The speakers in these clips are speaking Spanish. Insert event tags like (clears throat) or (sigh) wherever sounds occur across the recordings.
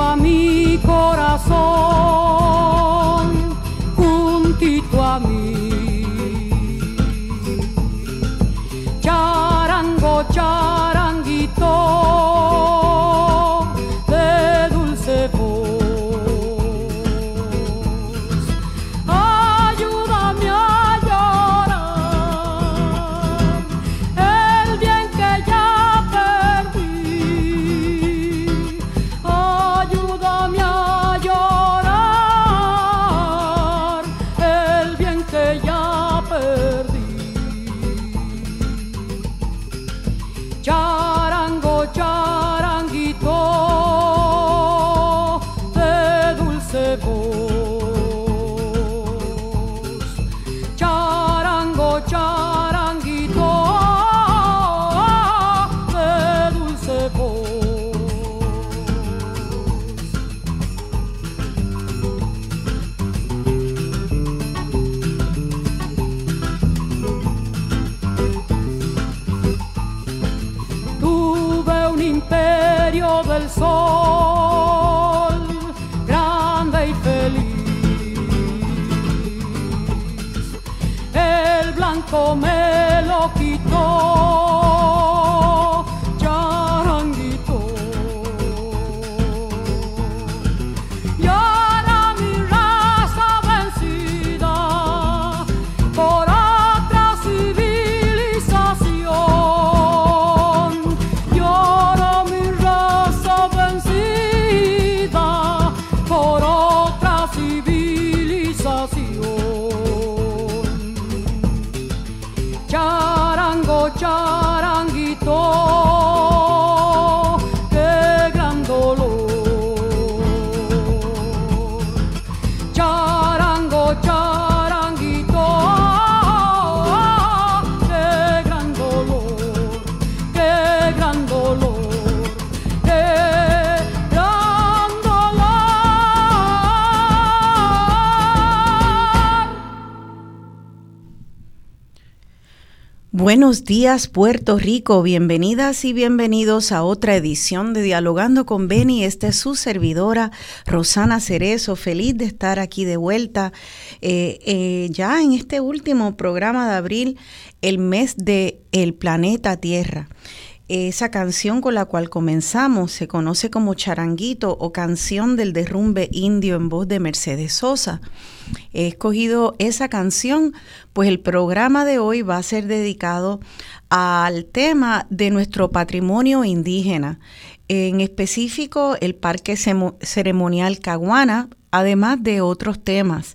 a mi corazón, Buenos días Puerto Rico, bienvenidas y bienvenidos a otra edición de Dialogando con Beni. Esta es su servidora Rosana Cerezo, feliz de estar aquí de vuelta eh, eh, ya en este último programa de abril, el mes de El planeta Tierra. Esa canción con la cual comenzamos se conoce como Charanguito o Canción del Derrumbe Indio en voz de Mercedes Sosa. He escogido esa canción, pues el programa de hoy va a ser dedicado al tema de nuestro patrimonio indígena, en específico el Parque Ceremonial Caguana, además de otros temas.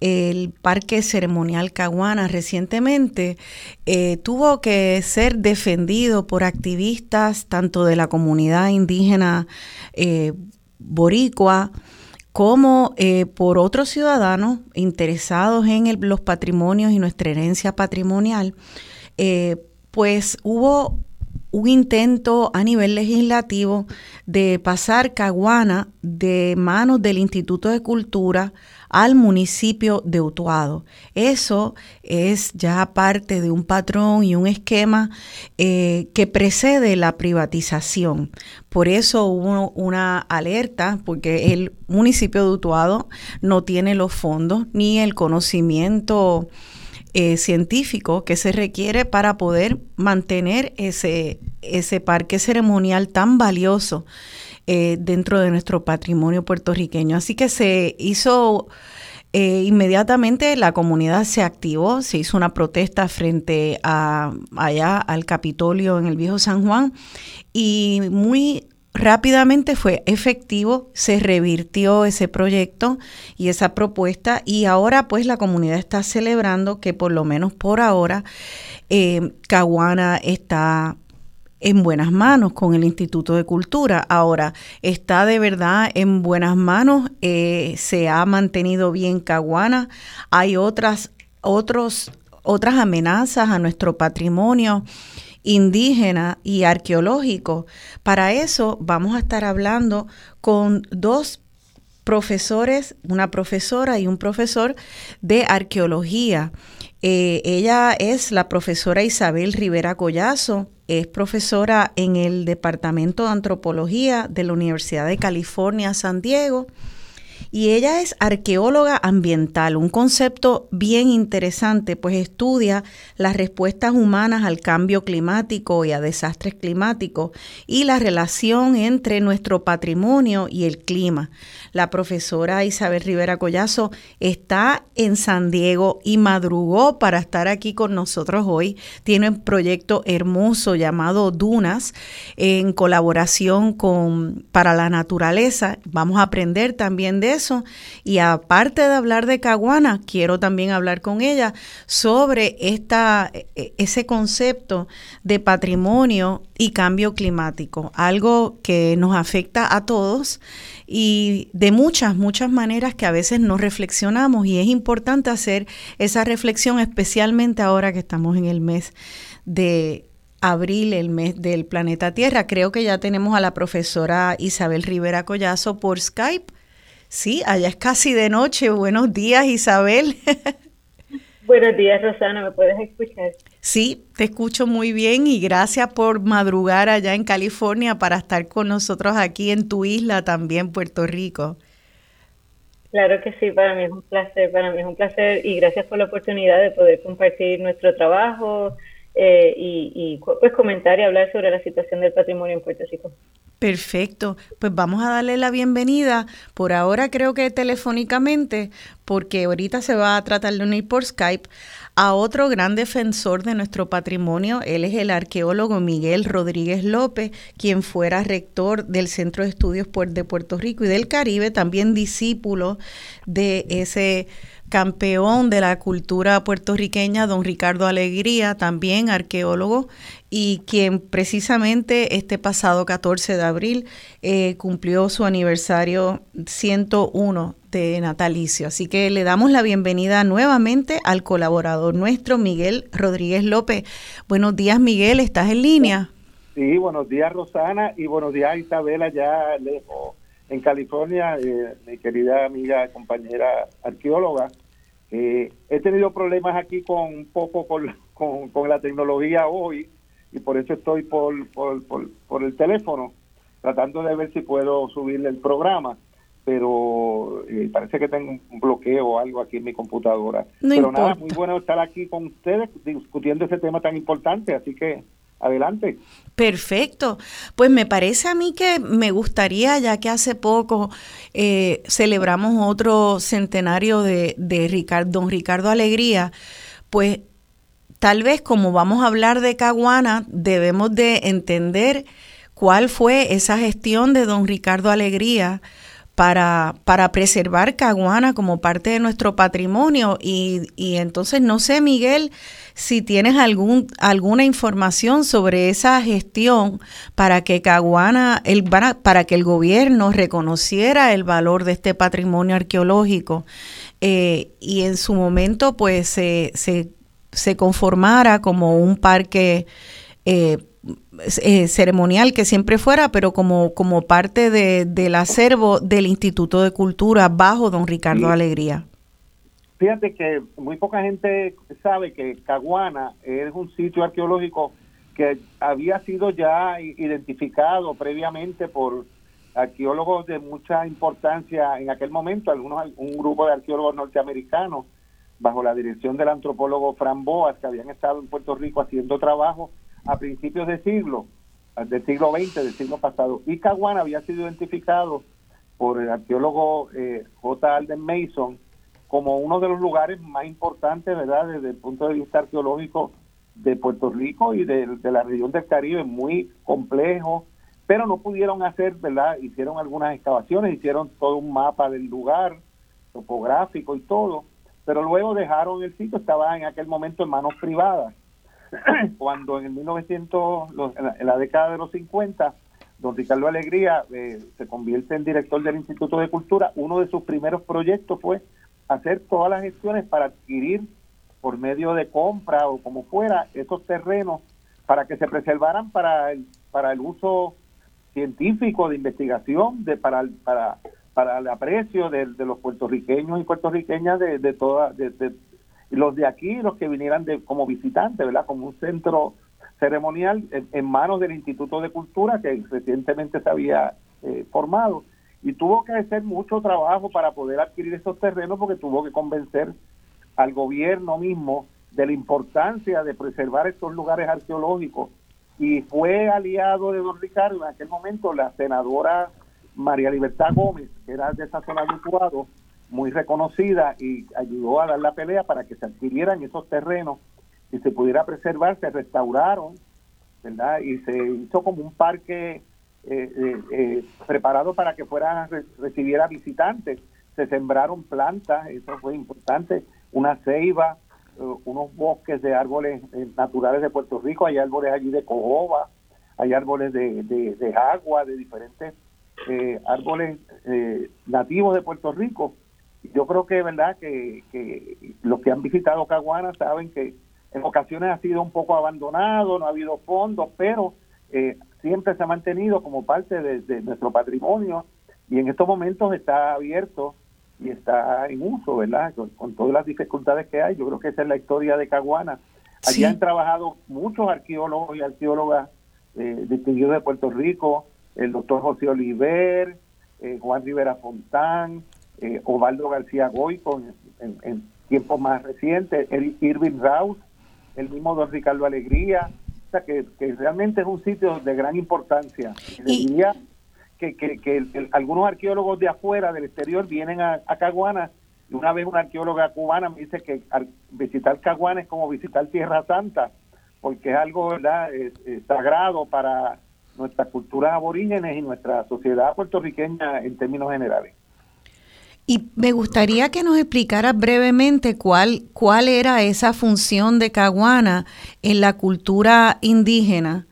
El Parque Ceremonial Caguana recientemente eh, tuvo que ser defendido por activistas tanto de la comunidad indígena eh, boricua, como eh, por otros ciudadanos interesados en los patrimonios y nuestra herencia patrimonial, pues hubo un intento a nivel legislativo de pasar Caguana de manos del Instituto de Cultura al municipio de Utuado. Eso es ya parte de un patrón y un esquema eh, que precede la privatización. Por eso hubo una alerta, porque el municipio de Utuado no tiene los fondos ni el conocimiento eh, científico que se requiere para poder mantener ese, ese parque ceremonial tan valioso eh, dentro de nuestro patrimonio puertorriqueño. Así que se hizo eh, inmediatamente la comunidad se activó, se hizo una protesta frente a allá al Capitolio en el Viejo San Juan y muy rápidamente fue efectivo, se revirtió ese proyecto y esa propuesta y ahora pues la comunidad está celebrando que por lo menos por ahora eh, Caguana está en buenas manos con el Instituto de Cultura. Ahora, está de verdad en buenas manos, eh, se ha mantenido bien Caguana, hay otras, otros, otras amenazas a nuestro patrimonio indígena y arqueológico. Para eso vamos a estar hablando con dos profesores, una profesora y un profesor de arqueología. Eh, ella es la profesora Isabel Rivera Collazo, es profesora en el Departamento de Antropología de la Universidad de California, San Diego y ella es arqueóloga ambiental, un concepto bien interesante, pues estudia las respuestas humanas al cambio climático y a desastres climáticos y la relación entre nuestro patrimonio y el clima. La profesora Isabel Rivera Collazo está en San Diego y madrugó para estar aquí con nosotros hoy. Tiene un proyecto hermoso llamado Dunas en colaboración con Para la Naturaleza. Vamos a aprender también de eso. Y aparte de hablar de Caguana, quiero también hablar con ella sobre esta, e, ese concepto de patrimonio y cambio climático, algo que nos afecta a todos y de muchas, muchas maneras que a veces no reflexionamos y es importante hacer esa reflexión, especialmente ahora que estamos en el mes de abril, el mes del planeta Tierra. Creo que ya tenemos a la profesora Isabel Rivera Collazo por Skype. Sí, allá es casi de noche. Buenos días, Isabel. (laughs) Buenos días, Rosana, ¿me puedes escuchar? Sí, te escucho muy bien y gracias por madrugar allá en California para estar con nosotros aquí en tu isla también, Puerto Rico. Claro que sí, para mí es un placer, para mí es un placer y gracias por la oportunidad de poder compartir nuestro trabajo eh, y, y pues comentar y hablar sobre la situación del patrimonio en Puerto Rico. Perfecto, pues vamos a darle la bienvenida, por ahora creo que telefónicamente, porque ahorita se va a tratar de unir por Skype, a otro gran defensor de nuestro patrimonio. Él es el arqueólogo Miguel Rodríguez López, quien fuera rector del Centro de Estudios de Puerto Rico y del Caribe, también discípulo de ese campeón de la cultura puertorriqueña, don Ricardo Alegría, también arqueólogo, y quien precisamente este pasado 14 de abril eh, cumplió su aniversario 101 de natalicio. Así que le damos la bienvenida nuevamente al colaborador nuestro, Miguel Rodríguez López. Buenos días, Miguel, ¿estás en línea? Sí, buenos días, Rosana, y buenos días, Isabela, ya lejos en California, eh, mi querida amiga, compañera arqueóloga. Eh, he tenido problemas aquí con un poco con, con, la tecnología hoy y por eso estoy por, por, por, el teléfono tratando de ver si puedo subirle el programa pero eh, parece que tengo un bloqueo o algo aquí en mi computadora. pero nada, muy bueno estar aquí con ustedes discutiendo ese tema tan importante, así que Adelante. Perfecto. Pues me parece a mí que me gustaría, ya que hace poco eh, celebramos otro centenario de, de don Ricardo Alegría, pues tal vez como vamos a hablar de Caguana, debemos de entender cuál fue esa gestión de don Ricardo Alegría para, para preservar Caguana como parte de nuestro patrimonio. Y, y entonces, no sé, Miguel, si tienes algún, alguna información sobre esa gestión para que Caguana, el, para que el gobierno reconociera el valor de este patrimonio arqueológico eh, y en su momento pues se, se, conformara como un parque eh, eh, ceremonial que siempre fuera, pero como, como parte de, del acervo del Instituto de Cultura bajo don Ricardo Alegría. Fíjate que muy poca gente sabe que Caguana es un sitio arqueológico que había sido ya identificado previamente por arqueólogos de mucha importancia en aquel momento, algunos un grupo de arqueólogos norteamericanos bajo la dirección del antropólogo Fran Boas que habían estado en Puerto Rico haciendo trabajo a principios de siglo, del siglo XX, del siglo pasado. Y Caguana había sido identificado por el arqueólogo eh, J. Alden Mason como uno de los lugares más importantes, ¿verdad?, desde el punto de vista arqueológico de Puerto Rico y de, la región del Caribe, muy complejo, pero no pudieron hacer, ¿verdad? Hicieron algunas excavaciones, hicieron todo un mapa del lugar, topográfico y todo, pero luego dejaron el sitio, estaba en aquel momento en manos privadas. (coughs) Cuando en el 1900, en la, década de los 50, don Ricardo Alegría eh, se convierte en director del Instituto de Cultura, uno de sus primeros proyectos fue hacer todas las gestiones para adquirir por medio de compra o como fuera esos terrenos para que se preservaran para el, para el uso científico de investigación de para para para el aprecio de, los puertorriqueños y puertorriqueñas de, de toda de, los de aquí, los que vinieran de, como visitantes, ¿verdad? Como un centro ceremonial en, manos del Instituto de Cultura que recientemente se había eh, formado y tuvo que hacer mucho trabajo para poder adquirir esos terrenos porque tuvo que convencer al gobierno mismo de la importancia de preservar estos lugares arqueológicos y fue aliado de don Ricardo en aquel momento la senadora María Libertad Gómez, que era de esa zona de muy reconocida y ayudó a dar la pelea para que se adquirieran esos terrenos y se pudiera preservar, se restauraron, ¿verdad? Y se hizo como un parque eh, eh, eh, preparado para que fuera recibiera visitantes. Se sembraron plantas, eso fue importante, una ceiba, unos bosques de árboles naturales de Puerto Rico, hay árboles allí de cojoba, hay árboles de, de, agua, de diferentes árboles nativos de Puerto Rico yo creo que verdad que, que los que han visitado Caguana saben que en ocasiones ha sido un poco abandonado, no ha habido fondos, pero eh, siempre se ha mantenido como parte de, nuestro patrimonio y en estos momentos está abierto y está en uso, ¿verdad? Con, todas las dificultades que hay, yo creo que esa es la historia de Caguana. Allí han trabajado muchos arqueólogos y arqueólogas eh, distinguidos de Puerto Rico, el doctor José Oliver, eh, Juan Rivera Fontán, eh, Ovaldo García Goico en, en, tiempos más recientes, Irving Raus, el mismo don Ricardo Alegría, o sea que, realmente es un sitio de gran importancia. Y diría que, que, algunos arqueólogos de afuera, del exterior, vienen a, Caguana y una vez una arqueóloga cubana me dice que visitar Caguana es como visitar Tierra Santa, porque es algo ¿verdad? sagrado para nuestras culturas aborígenes y nuestra sociedad puertorriqueña en términos generales. Y me gustaría que nos explicara brevemente cuál, cuál era esa función de Caguana en la cultura indígena.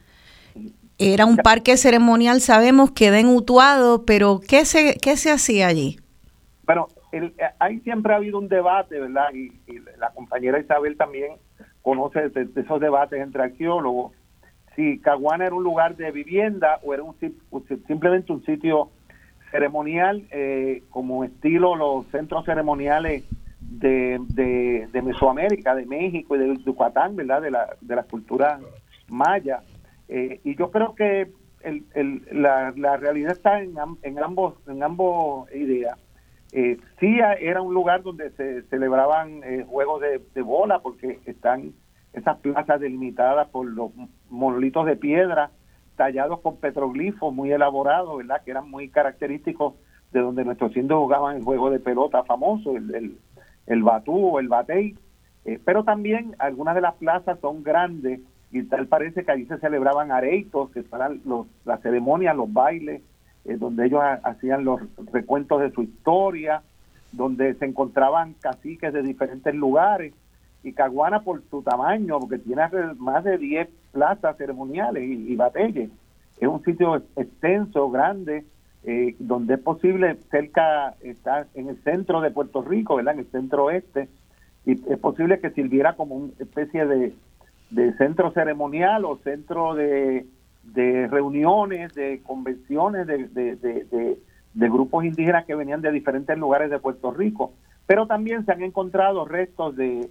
Era un parque ceremonial, sabemos, queda en Utuado, pero ¿qué se, qué se hacía allí? Bueno, el, ahí siempre ha habido un debate, ¿verdad? Y, la compañera Isabel también conoce de, esos debates entre arqueólogos, si Caguana era un lugar de vivienda o era un, simplemente un sitio ceremonial eh, como estilo los centros ceremoniales de, de, Mesoamérica, de México y de Yucatán, ¿verdad? De la, de la cultura maya. Eh, y yo creo que el, el, la, la, realidad está en, en ambos en ambos ideas. Eh, sí era un lugar donde se celebraban eh, juegos de, de, bola porque están esas plazas delimitadas por los monolitos de piedra tallados con petroglifos muy elaborados, ¿verdad? Que eran muy característicos de donde nuestros indios jugaban el juego de pelota famoso, el, el, batú o el batey. Eh, pero también algunas de las plazas son grandes y tal parece que allí se celebraban areitos, que eran los, las ceremonias, los bailes, eh, donde ellos hacían los recuentos de su historia, donde se encontraban caciques de diferentes lugares y Caguana por su tamaño, porque tiene más de 10 plazas ceremoniales y, y batelles. Es un sitio extenso, grande, eh, donde es posible, cerca, está en el centro de Puerto Rico, ¿verdad? En el centro oeste, y es posible que sirviera como una especie de, centro ceremonial o centro de, reuniones, de convenciones de, grupos indígenas que venían de diferentes lugares de Puerto Rico. Pero también se han encontrado restos de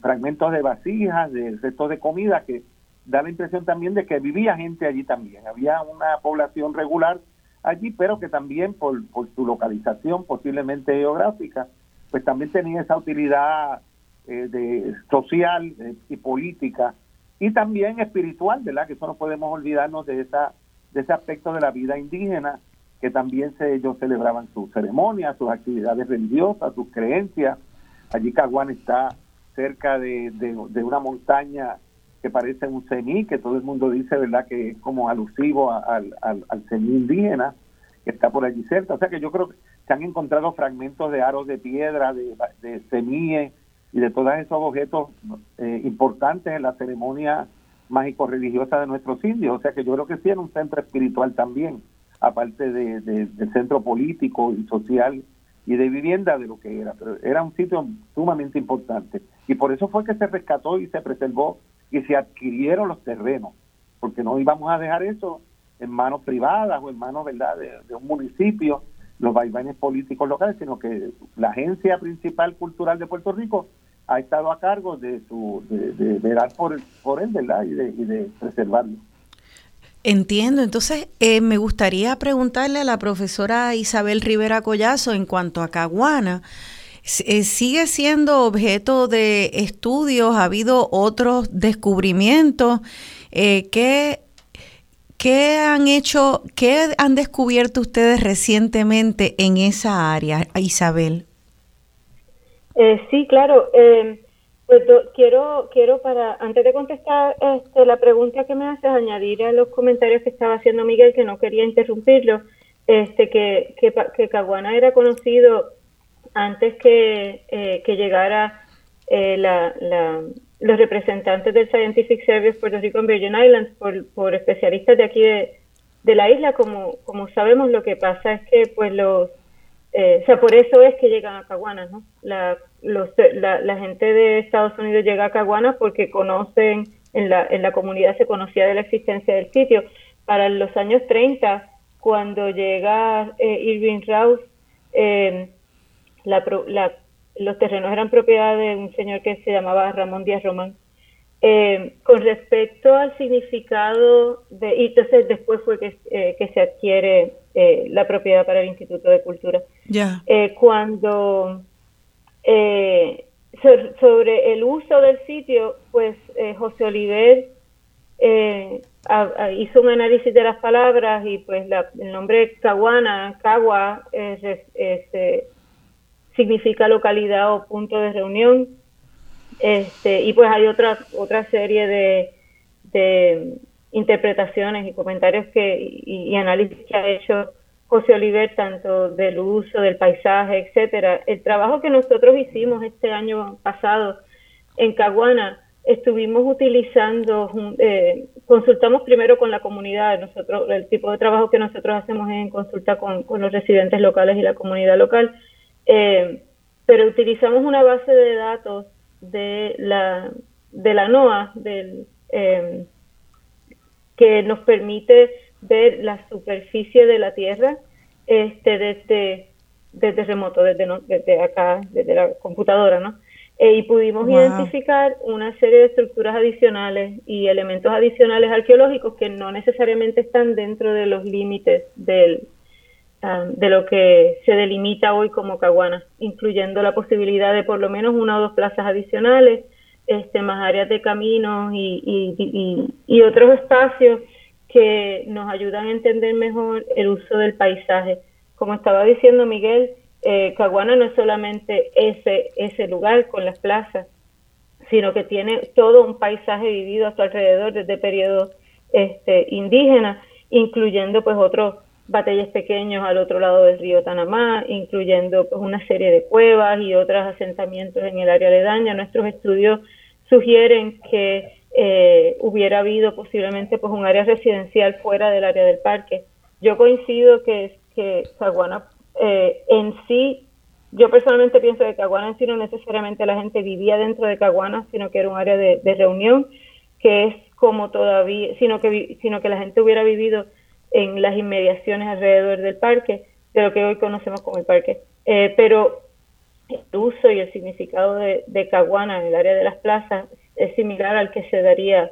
fragmentos de vasijas, de restos de comida, que da la impresión también de que vivía gente allí también. Había una población regular allí, pero que también por, por su localización posiblemente geográfica, pues también tenía esa utilidad eh, de social eh, y política y también espiritual, ¿verdad? Que eso no podemos olvidarnos de esa de ese aspecto de la vida indígena que también se, ellos celebraban sus ceremonias, sus actividades religiosas, sus creencias. Allí Caguán está cerca de, de, una montaña que parece un cení, que todo el mundo dice, ¿verdad?, que es como alusivo al, al, al indígena, que está por allí cerca. O sea que yo creo que se han encontrado fragmentos de aros de piedra, de, de semillas y de todos esos objetos eh, importantes en la ceremonia mágico-religiosa de nuestros indios. O sea que yo creo que sí era un centro espiritual también, aparte de, del centro político y social y de vivienda de lo que era, pero era un sitio sumamente importante. Y por eso fue que se rescató y se preservó y se adquirieron los terrenos, porque no íbamos a dejar eso en manos privadas o en manos verdad de, un municipio, los vaivenes políticos locales, sino que la agencia principal cultural de Puerto Rico ha estado a cargo de su de, velar por, por él, ¿verdad? Y de, y de preservarlo. Entiendo, entonces eh, me gustaría preguntarle a la profesora Isabel Rivera Collazo en cuanto a Caguana. Eh, ¿Sigue siendo objeto de estudios? ¿Ha habido otros descubrimientos? Eh, ¿qué, ¿Qué han hecho, qué han descubierto ustedes recientemente en esa área, Isabel? Eh, sí, claro. Eh, pues quiero, quiero para, antes de contestar este, la pregunta que me haces, añadir a los comentarios que estaba haciendo Miguel, que no quería interrumpirlo, este, que, que, que Caguana era conocido antes que, eh, que llegara eh, la, la, los representantes del Scientific Service Puerto Rico en Virgin Islands por, por especialistas de aquí de, de la isla. Como, como sabemos, lo que pasa es que pues los eh, o sea, por eso es que llegan a Caguana, ¿no? La, los, la, la, gente de Estados Unidos llega a Caguana porque conocen, en la, en la comunidad se conocía de la existencia del sitio. Para los años 30, cuando llega eh, Irving Rouse, eh, la, la, los terrenos eran propiedad de un señor que se llamaba Ramón Díaz Román. Eh, con respecto al significado de, y entonces después fue que, eh, que se adquiere eh, la propiedad para el Instituto de Cultura. Ya. Eh, cuando eh, sobre el uso del sitio, pues eh, José Oliver eh, hizo un análisis de las palabras y pues la, el nombre Caguana, Cagua, es, es, significa localidad o punto de reunión. Este, y pues hay otra, otra serie de, de interpretaciones y comentarios que, y, y, análisis que ha hecho José Oliver, tanto del uso, del paisaje, etcétera. El trabajo que nosotros hicimos este año pasado en Caguana, estuvimos utilizando, eh, consultamos primero con la comunidad, nosotros, el tipo de trabajo que nosotros hacemos es en consulta con, con los residentes locales y la comunidad local, eh, pero utilizamos una base de datos de la, de la NOAA, del, eh, que nos permite ver la superficie de la Tierra este, desde, desde remoto, desde, desde acá, desde la computadora, ¿no? Eh, y pudimos wow. identificar una serie de estructuras adicionales y elementos adicionales arqueológicos que no necesariamente están dentro de los límites del, um, de lo que se delimita hoy como Caguana, incluyendo la posibilidad de por lo menos una o dos plazas adicionales, este, más áreas de caminos y, y, otros espacios que nos ayudan a entender mejor el uso del paisaje. Como estaba diciendo Miguel, eh, Caguana no es solamente ese, ese lugar con las plazas, sino que tiene todo un paisaje vivido a su alrededor desde periodos este, indígenas, incluyendo pues otros batalles pequeños al otro lado del río Tanamá, incluyendo pues una serie de cuevas y otros asentamientos en el área aledaña. Nuestros estudios sugieren que eh, hubiera habido posiblemente pues un área residencial fuera del área del parque. Yo coincido que, que Caguana eh, en sí, yo personalmente pienso que Caguana en sí no necesariamente la gente vivía dentro de Caguana, sino que era un área de, reunión, que es como todavía, sino que, sino que la gente hubiera vivido en las inmediaciones alrededor del parque, de lo que hoy conocemos como el parque. Eh, pero el uso y el significado de, Caguana en el área de las plazas es similar al que se daría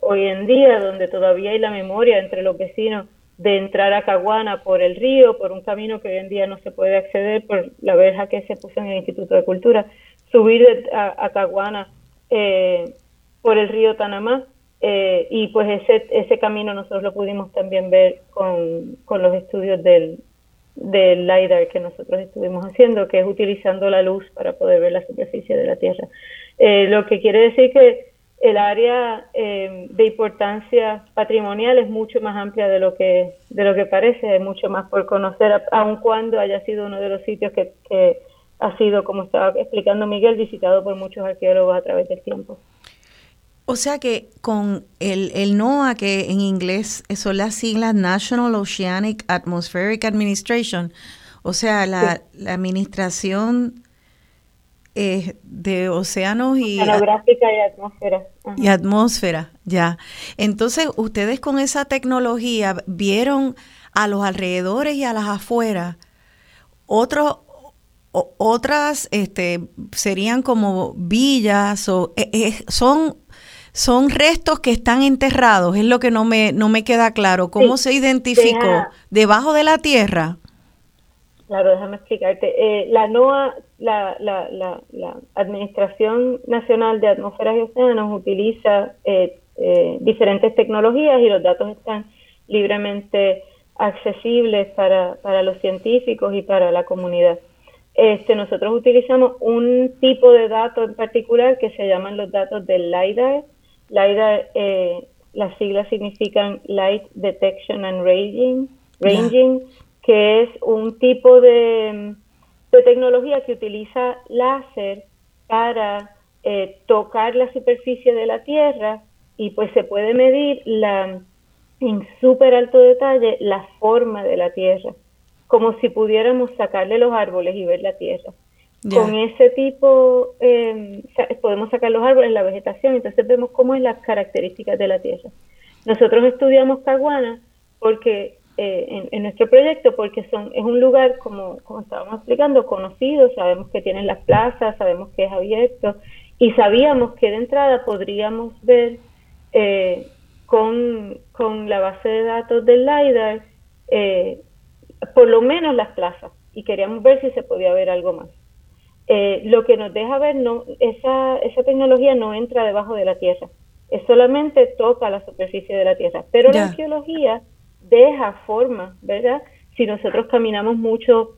hoy en día, donde todavía hay la memoria entre los vecinos de entrar a Caguana por el río, por un camino que hoy en día no se puede acceder por la verja que se puso en el Instituto de Cultura, subir a, a Caguana eh, por el río Tanamá, eh, y pues ese, ese camino nosotros lo pudimos también ver con, con los estudios del, del LIDAR que nosotros estuvimos haciendo, que es utilizando la luz para poder ver la superficie de la Tierra. Eh, lo que quiere decir que el área eh, de importancia patrimonial es mucho más amplia de lo que de lo que parece, hay mucho más por conocer, aun cuando haya sido uno de los sitios que, que ha sido, como estaba explicando Miguel, visitado por muchos arqueólogos a través del tiempo. O sea que con el, el NOAA, que en inglés son las siglas National Oceanic Atmospheric Administration, o sea, la, sí. la administración eh, de océanos y... Oceanográfica y atmósfera. Ajá. Y atmósfera, ya. Entonces, ustedes con esa tecnología vieron a los alrededores y a las afueras otros otras este, serían como villas o eh, eh, son son restos que están enterrados, es lo que no me, no me queda claro. ¿Cómo se identificó? ¿Debajo de la tierra? Claro, déjame explicarte. Eh, la NOAA, la, la, la, la, Administración Nacional de Atmósferas y Océanos, utiliza eh, eh, diferentes tecnologías y los datos están libremente accesibles para, para los científicos y para la comunidad. Este, nosotros utilizamos un tipo de datos en particular que se llaman los datos del LIDAR, LIDAR, eh, las siglas significan Light Detection and Ranging, ranging que es un tipo de, tecnología que utiliza láser para eh, tocar la superficie de la Tierra y pues se puede medir la, en súper alto detalle la forma de la Tierra, como si pudiéramos sacarle los árboles y ver la Tierra. Con ese tipo eh, podemos sacar los árboles, la vegetación, entonces vemos cómo es las características de la tierra. Nosotros estudiamos Caguana porque eh, en, nuestro proyecto porque son es un lugar como como estábamos explicando conocido, sabemos que tienen las plazas, sabemos que es abierto y sabíamos que de entrada podríamos ver eh, con, con la base de datos del LiDAR por lo menos las plazas y queríamos ver si se podía ver algo más. Eh, lo que nos deja ver, no, esa, esa tecnología no entra debajo de la Tierra, es solamente toca la superficie de la Tierra, pero la arqueología deja forma, ¿verdad? Si nosotros caminamos mucho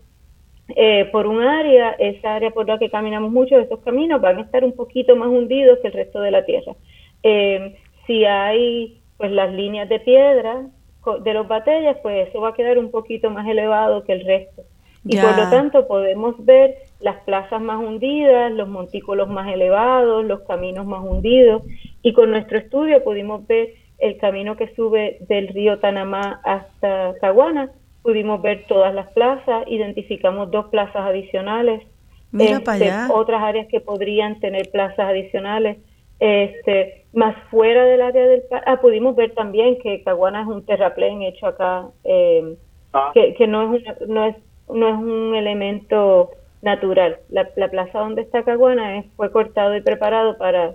eh, por un área, esa área por la que caminamos mucho, esos caminos van a estar un poquito más hundidos que el resto de la Tierra. Eh, si hay pues las líneas de piedra de los batallas, pues eso va a quedar un poquito más elevado que el resto. Y por lo tanto podemos ver las plazas más hundidas, los montículos más elevados, los caminos más hundidos. Y con nuestro estudio pudimos ver el camino que sube del río Tanamá hasta Caguana. Pudimos ver todas las plazas, identificamos dos plazas adicionales, Mira para este, allá. otras áreas que podrían tener plazas adicionales. Este, más fuera del área del ah, pudimos ver también que Caguana es un terraplén hecho acá, eh, ah. que, que no es no es no es un elemento natural. La, plaza donde está Caguana es, fue cortado y preparado para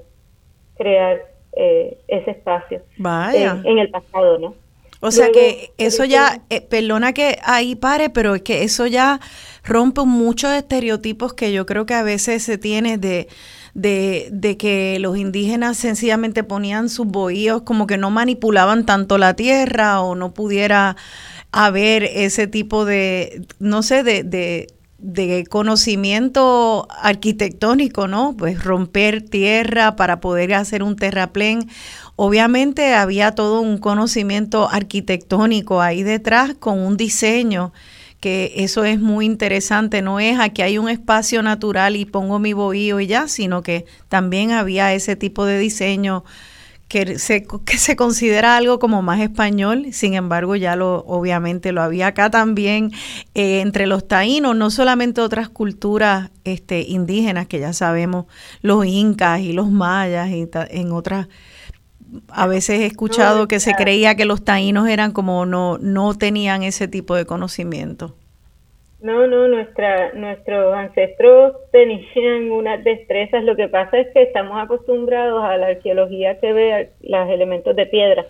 crear eh, ese espacio Vaya. En, el pasado, ¿no? O sea que eso ya, eh, perdona que ahí pare, pero es que eso ya rompe muchos estereotipos que yo creo que a veces se tiene de, de, de, que los indígenas sencillamente ponían sus bohíos como que no manipulaban tanto la tierra o no pudiera haber ese tipo de, no sé, de, de, de conocimiento arquitectónico, ¿no? Pues romper tierra para poder hacer un terraplén. Obviamente había todo un conocimiento arquitectónico ahí detrás con un diseño que eso es muy interesante, no es aquí hay un espacio natural y pongo mi bohío y ya, sino que también había ese tipo de diseño que se, que se considera algo como más español, sin embargo ya lo obviamente lo había acá también eh, entre los taínos, no solamente otras culturas este, indígenas que ya sabemos, los incas y los mayas y en otras a veces he escuchado que se creía que los taínos eran como no no tenían ese tipo de conocimiento. No, no, nuestra, nuestros ancestros tenían unas destrezas. Lo que pasa es que estamos acostumbrados a la arqueología que ve los elementos de piedra,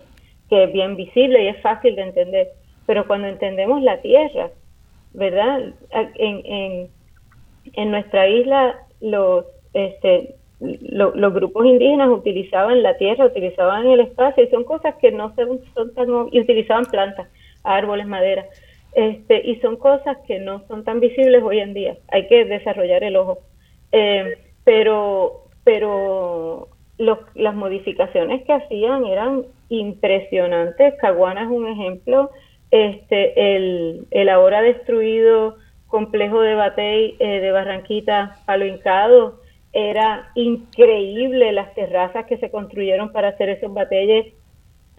que es bien visible y es fácil de entender. Pero cuando entendemos la tierra, ¿verdad? En, nuestra isla los, este, los grupos indígenas utilizaban la tierra, utilizaban el espacio y son cosas que no son, son tan... y utilizaban plantas, árboles, madera este, y son cosas que no son tan visibles hoy en día. Hay que desarrollar el ojo. Eh, pero pero las modificaciones que hacían eran impresionantes. Caguana es un ejemplo. Este, el, el ahora destruido complejo de Batey eh, de Barranquita, Palo Hincado, era increíble las terrazas que se construyeron para hacer esos batalles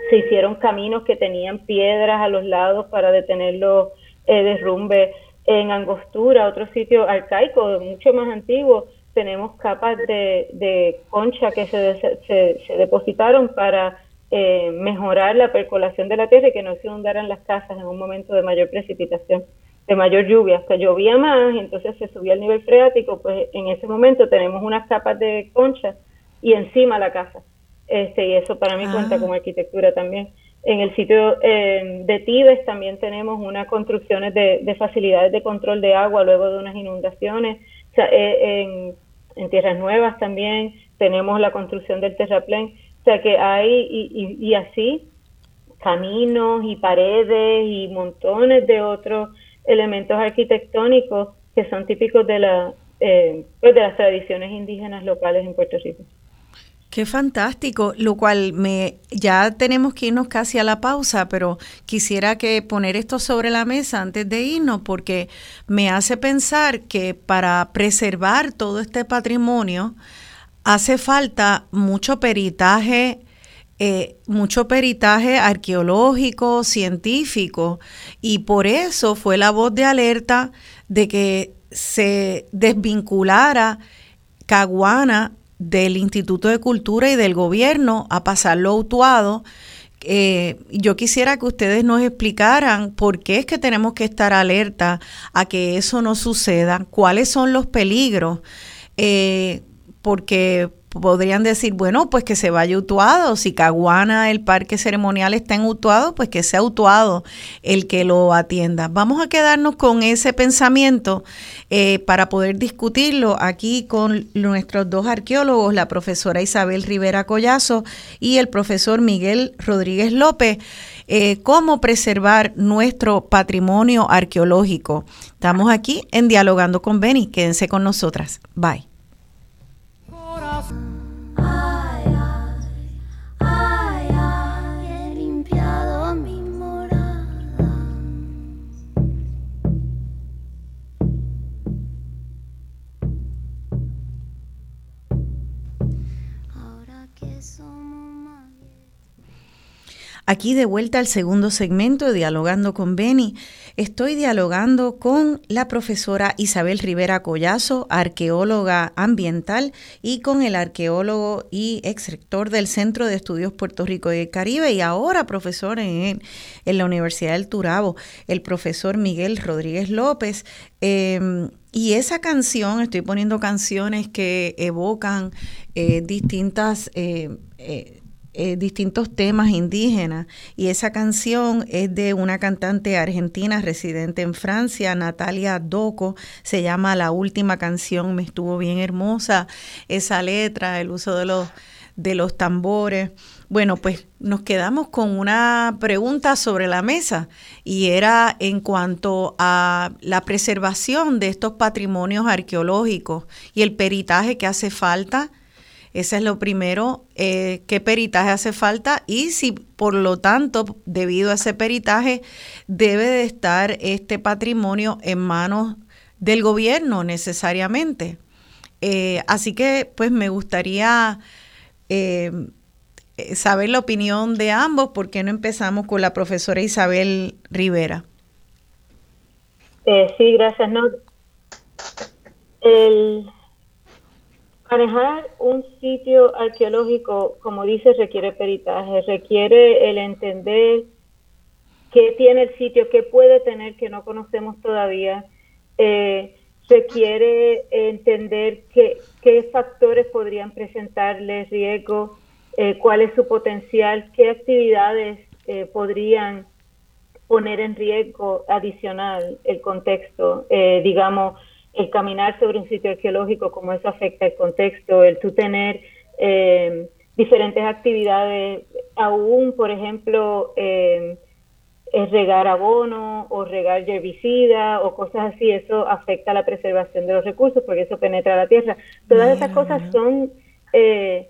se hicieron caminos que tenían piedras a los lados para detener los eh, derrumbes. En Angostura, otro sitio arcaico, mucho más antiguo, tenemos capas de, concha que se, se, depositaron para eh, mejorar la percolación de la tierra y que no se inundaran las casas en un momento de mayor precipitación. de mayor lluvia, llovía más, entonces se subía el nivel freático, pues en ese momento tenemos unas capas de concha y encima la casa. Este, y eso para mí cuenta ah. como arquitectura también. En el sitio eh, de Tibes también tenemos unas construcciones de, facilidades de control de agua luego de unas inundaciones. Eh, en, en, Tierras Nuevas también tenemos la construcción del terraplén. O sea que hay, y, y, y así, caminos y paredes y montones de otros elementos arquitectónicos que son típicos de, la, eh, pues de las tradiciones indígenas locales en Puerto Rico. Qué fantástico, lo cual me ya tenemos que irnos casi a la pausa, pero quisiera que poner esto sobre la mesa antes de irnos porque me hace pensar que para preservar todo este patrimonio hace falta mucho peritaje eh, mucho peritaje arqueológico, científico, y por eso fue la voz de alerta de que se desvinculara Caguana del Instituto de Cultura y del gobierno a pasarlo a Utuado. Eh, yo quisiera que ustedes nos explicaran por qué es que tenemos que estar alerta a que eso no suceda, cuáles son los peligros, eh, porque podrían decir, bueno, pues que se vaya Utuado, si Caguana, el parque ceremonial está en Utuado, pues que sea Utuado el que lo atienda. Vamos a quedarnos con ese pensamiento eh, para poder discutirlo aquí con nuestros dos arqueólogos, la profesora Isabel Rivera Collazo y el profesor Miguel Rodríguez López. Eh, cómo preservar nuestro patrimonio arqueológico. Estamos aquí en Dialogando con Beni. Quédense con nosotras. Bye. Aquí de vuelta al segundo segmento Dialogando con Beni. Estoy dialogando con la profesora Isabel Rivera Collazo, arqueóloga ambiental, y con el arqueólogo y ex rector del Centro de Estudios Puerto Rico y Caribe, y ahora profesor en, la Universidad del Turabo, el profesor Miguel Rodríguez López. Em, y esa canción, estoy poniendo canciones que evocan eh, distintas eh, eh, distintos temas indígenas. Y esa canción es de una cantante argentina residente en Francia, Natalia Doco, se llama La última canción, me estuvo bien hermosa esa letra, el uso de los de los tambores. Bueno, pues nos quedamos con una pregunta sobre la mesa y era en cuanto a la preservación de estos patrimonios arqueológicos y el peritaje que hace falta ese es lo primero, eh, qué peritaje hace falta y si por lo tanto, debido a ese peritaje, debe de estar este patrimonio en manos del gobierno necesariamente. Eh, así que pues me gustaría eh, saber la opinión de ambos, ¿por qué no empezamos con la profesora Isabel Rivera? sí, gracias. El, Manejar un sitio arqueológico, como dice, requiere peritaje, requiere el entender qué tiene el sitio, qué puede tener que no conocemos todavía. Eh, requiere entender qué, qué, factores podrían presentarle riesgo, eh, cuál es su potencial, qué actividades eh, podrían poner en riesgo adicional el contexto, digamos, el caminar sobre un sitio arqueológico, cómo eso afecta el contexto, el tú tener eh, diferentes actividades, aún, por ejemplo, eh, regar abono o regar herbicida o cosas así, eso afecta la preservación de los recursos porque eso penetra la tierra. Todas esas cosas son eh,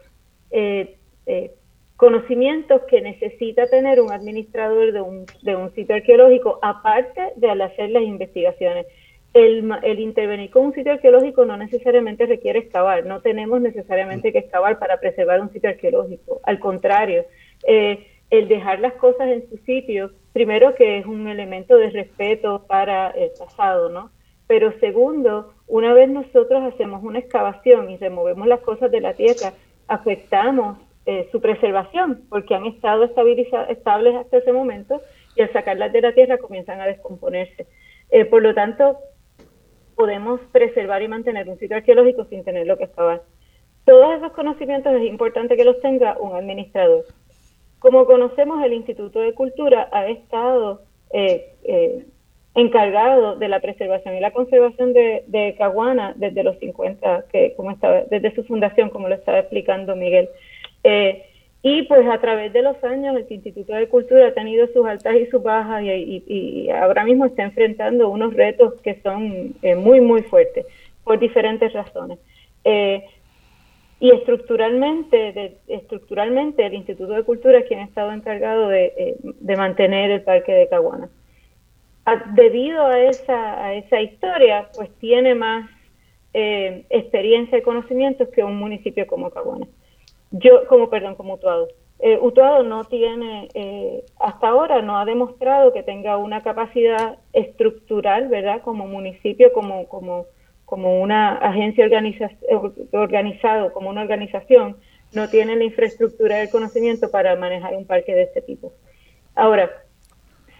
conocimientos que necesita tener un administrador de un, de un sitio arqueológico, aparte de al hacer las investigaciones el, intervenir con un sitio arqueológico no necesariamente requiere excavar, no tenemos necesariamente que excavar para preservar un sitio arqueológico, al contrario, eh, el dejar las cosas en su sitio, primero que es un elemento de respeto para el pasado, ¿no? Pero segundo, una vez nosotros hacemos una excavación y removemos las cosas de la tierra, afectamos eh, su preservación, porque han estado estables hasta ese momento y al sacarlas de la tierra comienzan a descomponerse. Eh, por lo tanto, podemos preservar y mantener un sitio arqueológico sin tenerlo que excavar. Todos esos conocimientos es importante que los tenga un administrador. Como conocemos, el Instituto de Cultura ha estado eh, eh, encargado de la preservación y la conservación de, Caguana desde los 50, que como estaba, desde su fundación, como lo estaba explicando Miguel. Eh, y pues a través de los años el Instituto de Cultura ha tenido sus altas y sus bajas y, ahora mismo está enfrentando unos retos que son eh, muy, muy fuertes por diferentes razones. Eh, y estructuralmente, estructuralmente el Instituto de Cultura es quien ha estado encargado de, de mantener el Parque de Caguana debido a esa, a esa historia, pues tiene más eh, experiencia y conocimientos que un municipio como Caguana. Yo, como, perdón, como Utuado. Eh, Utuado no tiene, eh, hasta ahora no ha demostrado que tenga una capacidad estructural, ¿verdad? Como municipio, como, como, como una agencia organiza organizado, como una organización, no tiene la infraestructura y el conocimiento para manejar un parque de este tipo. Ahora,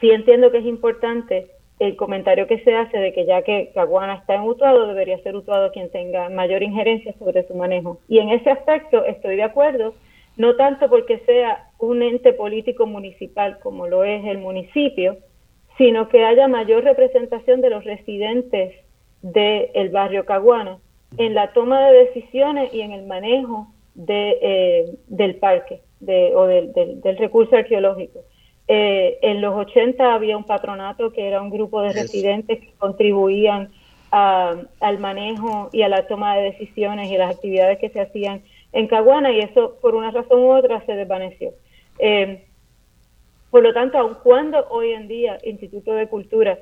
sí entiendo que es importante el comentario que se hace de que ya que Caguana está en Utuado, debería ser Utuado quien tenga mayor injerencia sobre su manejo. Y en ese aspecto estoy de acuerdo, no tanto porque sea un ente político municipal como lo es el municipio, sino que haya mayor representación de los residentes del barrio Caguana en la toma de decisiones y en el manejo de, eh, del parque de, o del, del recurso arqueológico. Eh, en los 80 había un patronato que era un grupo de residentes que contribuían al manejo y a la toma de decisiones y las actividades que se hacían en Caguana y eso por una razón u otra se desvaneció. Eh, por lo tanto, aun cuando hoy en día Instituto de Cultura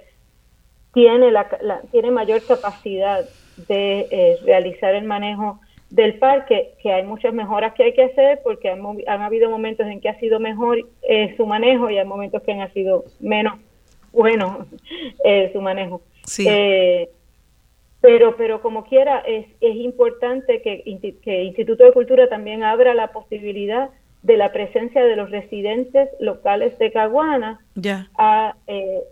tiene, la, tiene mayor capacidad de eh, realizar el manejo del parque, que hay muchas mejoras que hay que hacer porque han, han habido momentos en que ha sido mejor eh, su manejo y hay momentos que han sido menos bueno (laughs) eh, su manejo. Eh, pero, pero como quiera, es, es importante que, que Instituto de Cultura también abra la posibilidad de la presencia de los residentes locales de Caguana A,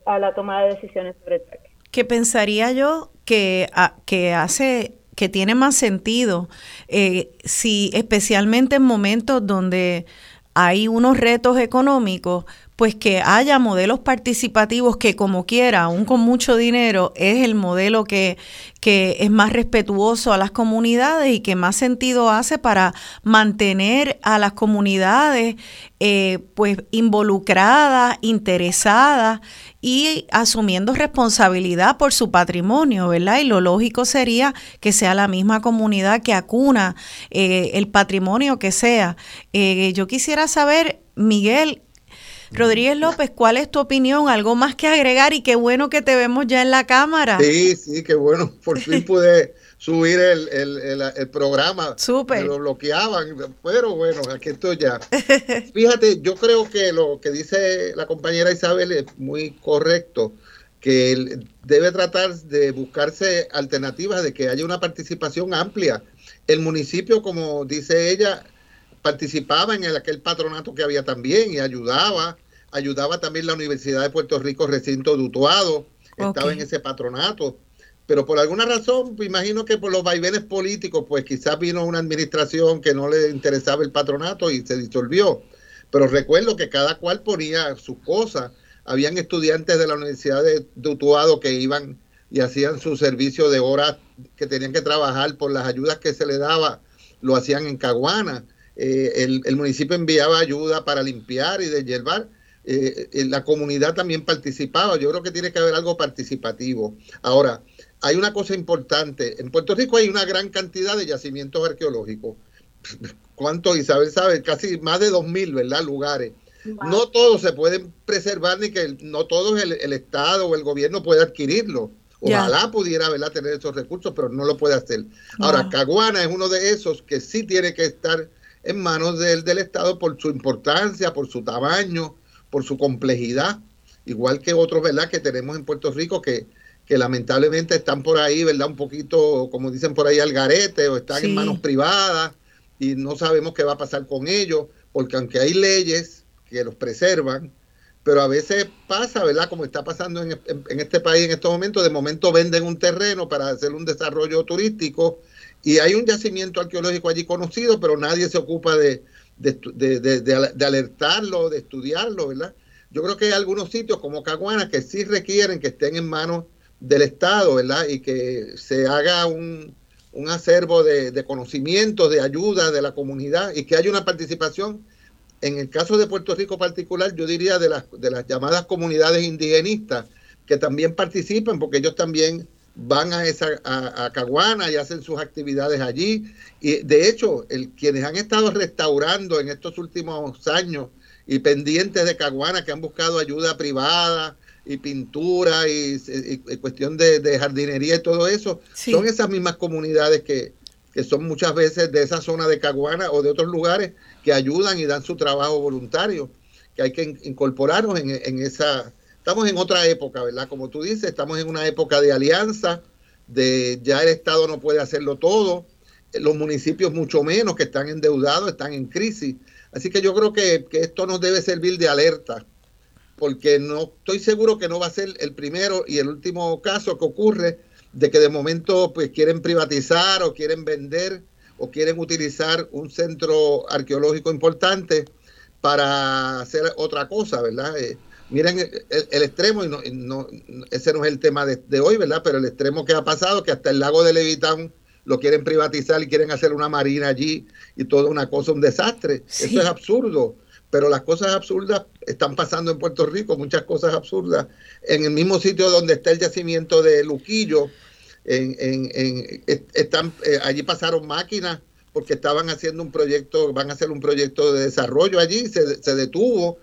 a la toma de decisiones sobre el parque. ¿Qué pensaría yo que, que hace que tiene más sentido, eh, si especialmente en momentos donde hay unos retos económicos, pues que haya modelos participativos que como quiera, aún con mucho dinero, es el modelo que, que es más respetuoso a las comunidades y que más sentido hace para mantener a las comunidades eh, pues involucradas, interesadas y asumiendo responsabilidad por su patrimonio, ¿verdad? Y lo lógico sería que sea la misma comunidad que acuna eh, el patrimonio que sea. Eh, yo quisiera saber, Miguel, Rodríguez López, ¿cuál es tu opinión? ¿Algo más que agregar? Y qué bueno que te vemos ya en la cámara. Sí, sí, qué bueno. Por fin (laughs) pude subir el, el, el, programa. Súper. Me lo bloqueaban, pero bueno, aquí estoy ya. Fíjate, yo creo que lo que dice la compañera Isabel es muy correcto, que debe tratar de buscarse alternativas, de que haya una participación amplia. El municipio, como dice ella, participaba en el, aquel patronato que había también y ayudaba. Ayudaba también la Universidad de Puerto Rico, recinto de estaba en ese patronato. Pero por alguna razón, imagino que por los vaivenes políticos, pues quizás vino una administración que no le interesaba el patronato y se disolvió. Pero recuerdo que cada cual ponía sus cosas. Habían estudiantes de la Universidad de, de que iban y hacían su servicio de horas que tenían que trabajar por las ayudas que se le daba, lo hacían en Caguana. Eh, el, municipio enviaba ayuda para limpiar y deshiervar. Eh, la comunidad también participaba. Yo creo que tiene que haber algo participativo. Ahora, hay una cosa importante. En Puerto Rico hay una gran cantidad de yacimientos arqueológicos. ¿Cuántos, Isabel sabe? Casi más de 2.000, ¿verdad? Lugares. No todos se pueden preservar ni que no todos el, Estado o el gobierno puede adquirirlo. Ojalá pudiera ¿verdad? tener esos recursos, pero no lo puede hacer. Ahora, Caguana es uno de esos que sí tiene que estar en manos del, del Estado por su importancia, por su tamaño, por su complejidad, igual que otros, ¿verdad?, que tenemos en Puerto Rico que, que lamentablemente están por ahí, ¿verdad?, un poquito, como dicen por ahí, al garete o están en manos privadas y no sabemos qué va a pasar con ellos, porque aunque hay leyes que los preservan, pero a veces pasa, ¿verdad? Como está pasando en, este país en estos momentos, de momento venden un terreno para hacer un desarrollo turístico y hay un yacimiento arqueológico allí conocido, pero nadie se ocupa de, de, alertarlo, de estudiarlo, ¿verdad? Yo creo que hay algunos sitios como Caguana que sí requieren que estén en manos del Estado, ¿verdad? Y que se haga un, un acervo de, de conocimientos, de ayuda de la comunidad y que haya una participación. En el caso de Puerto Rico particular, yo diría de las, de las llamadas comunidades indigenistas, que también participan, porque ellos también van a, esa, a, Caguana y hacen sus actividades allí. Y de hecho, el, quienes han estado restaurando en estos últimos años y pendientes de Caguana, que han buscado ayuda privada, y pintura y, cuestión de, jardinería y todo eso, son esas mismas comunidades que, son muchas veces de esa zona de Caguana o de otros lugares que ayudan y dan su trabajo voluntario, que hay que incorporarnos en, en esa... Estamos en otra época, ¿verdad? Como tú dices, estamos en una época de alianza, de ya el Estado no puede hacerlo todo, los municipios mucho menos, que están endeudados, están en crisis. Así que yo creo que, que esto nos debe servir de alerta porque no estoy seguro que no va a ser el primero y el último caso que ocurre de que de momento pues quieren privatizar o quieren vender o quieren utilizar un centro arqueológico importante para hacer otra cosa, ¿verdad? Eh, miren el, extremo, y no, ese no es el tema de, hoy, ¿verdad? Pero el extremo que ha pasado, que hasta el lago de Levitán lo quieren privatizar y quieren hacer una marina allí y toda una cosa, un desastre. Eso es absurdo pero las cosas absurdas están pasando en Puerto Rico, muchas cosas absurdas. En el mismo sitio donde está el yacimiento de Luquillo, en, están, eh, allí pasaron máquinas porque estaban haciendo un proyecto, van a hacer un proyecto de desarrollo allí, se, se detuvo,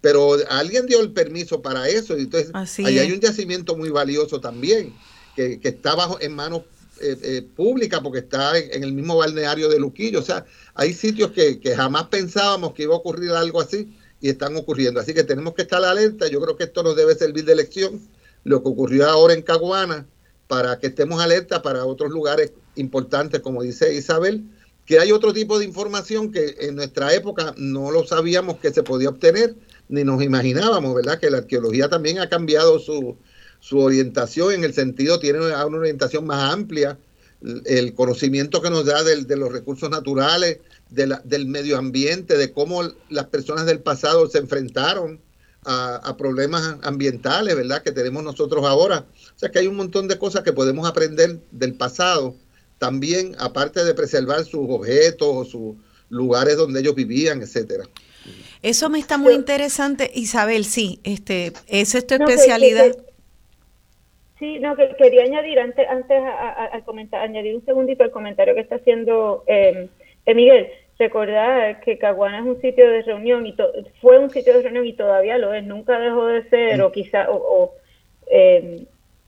pero alguien dio el permiso para eso, y entonces allí hay un yacimiento muy valioso también, que, que está bajo, en manos eh, eh, pública porque está en, el mismo balneario de Luquillo. O sea, hay sitios que, jamás pensábamos que iba a ocurrir algo así y están ocurriendo. Así que tenemos que estar alerta. Yo creo que esto nos debe servir de lección. Lo que ocurrió ahora en Caguana, para que estemos alerta para otros lugares importantes, como dice Isabel, que hay otro tipo de información que en nuestra época no lo sabíamos que se podía obtener, ni nos imaginábamos, ¿verdad? Que la arqueología también ha cambiado su, su orientación en el sentido, tiene una orientación más amplia, el conocimiento que nos da de los recursos naturales, del medio ambiente, de cómo las personas del pasado se enfrentaron a, problemas ambientales, ¿verdad? Que tenemos nosotros ahora. O sea que hay un montón de cosas que podemos aprender del pasado, también aparte de preservar sus objetos o sus lugares donde ellos vivían, etcétera. Eso me está muy interesante, Isabel, sí, este, esa es tu especialidad. Sí, no, que quería añadir antes, antes al comentar, añadir un segundito al comentario que está haciendo eh, Miguel. Recordar que Caguana es un sitio de reunión y fue un sitio de reunión y todavía lo es, nunca dejó de ser, o quizá, o, eh,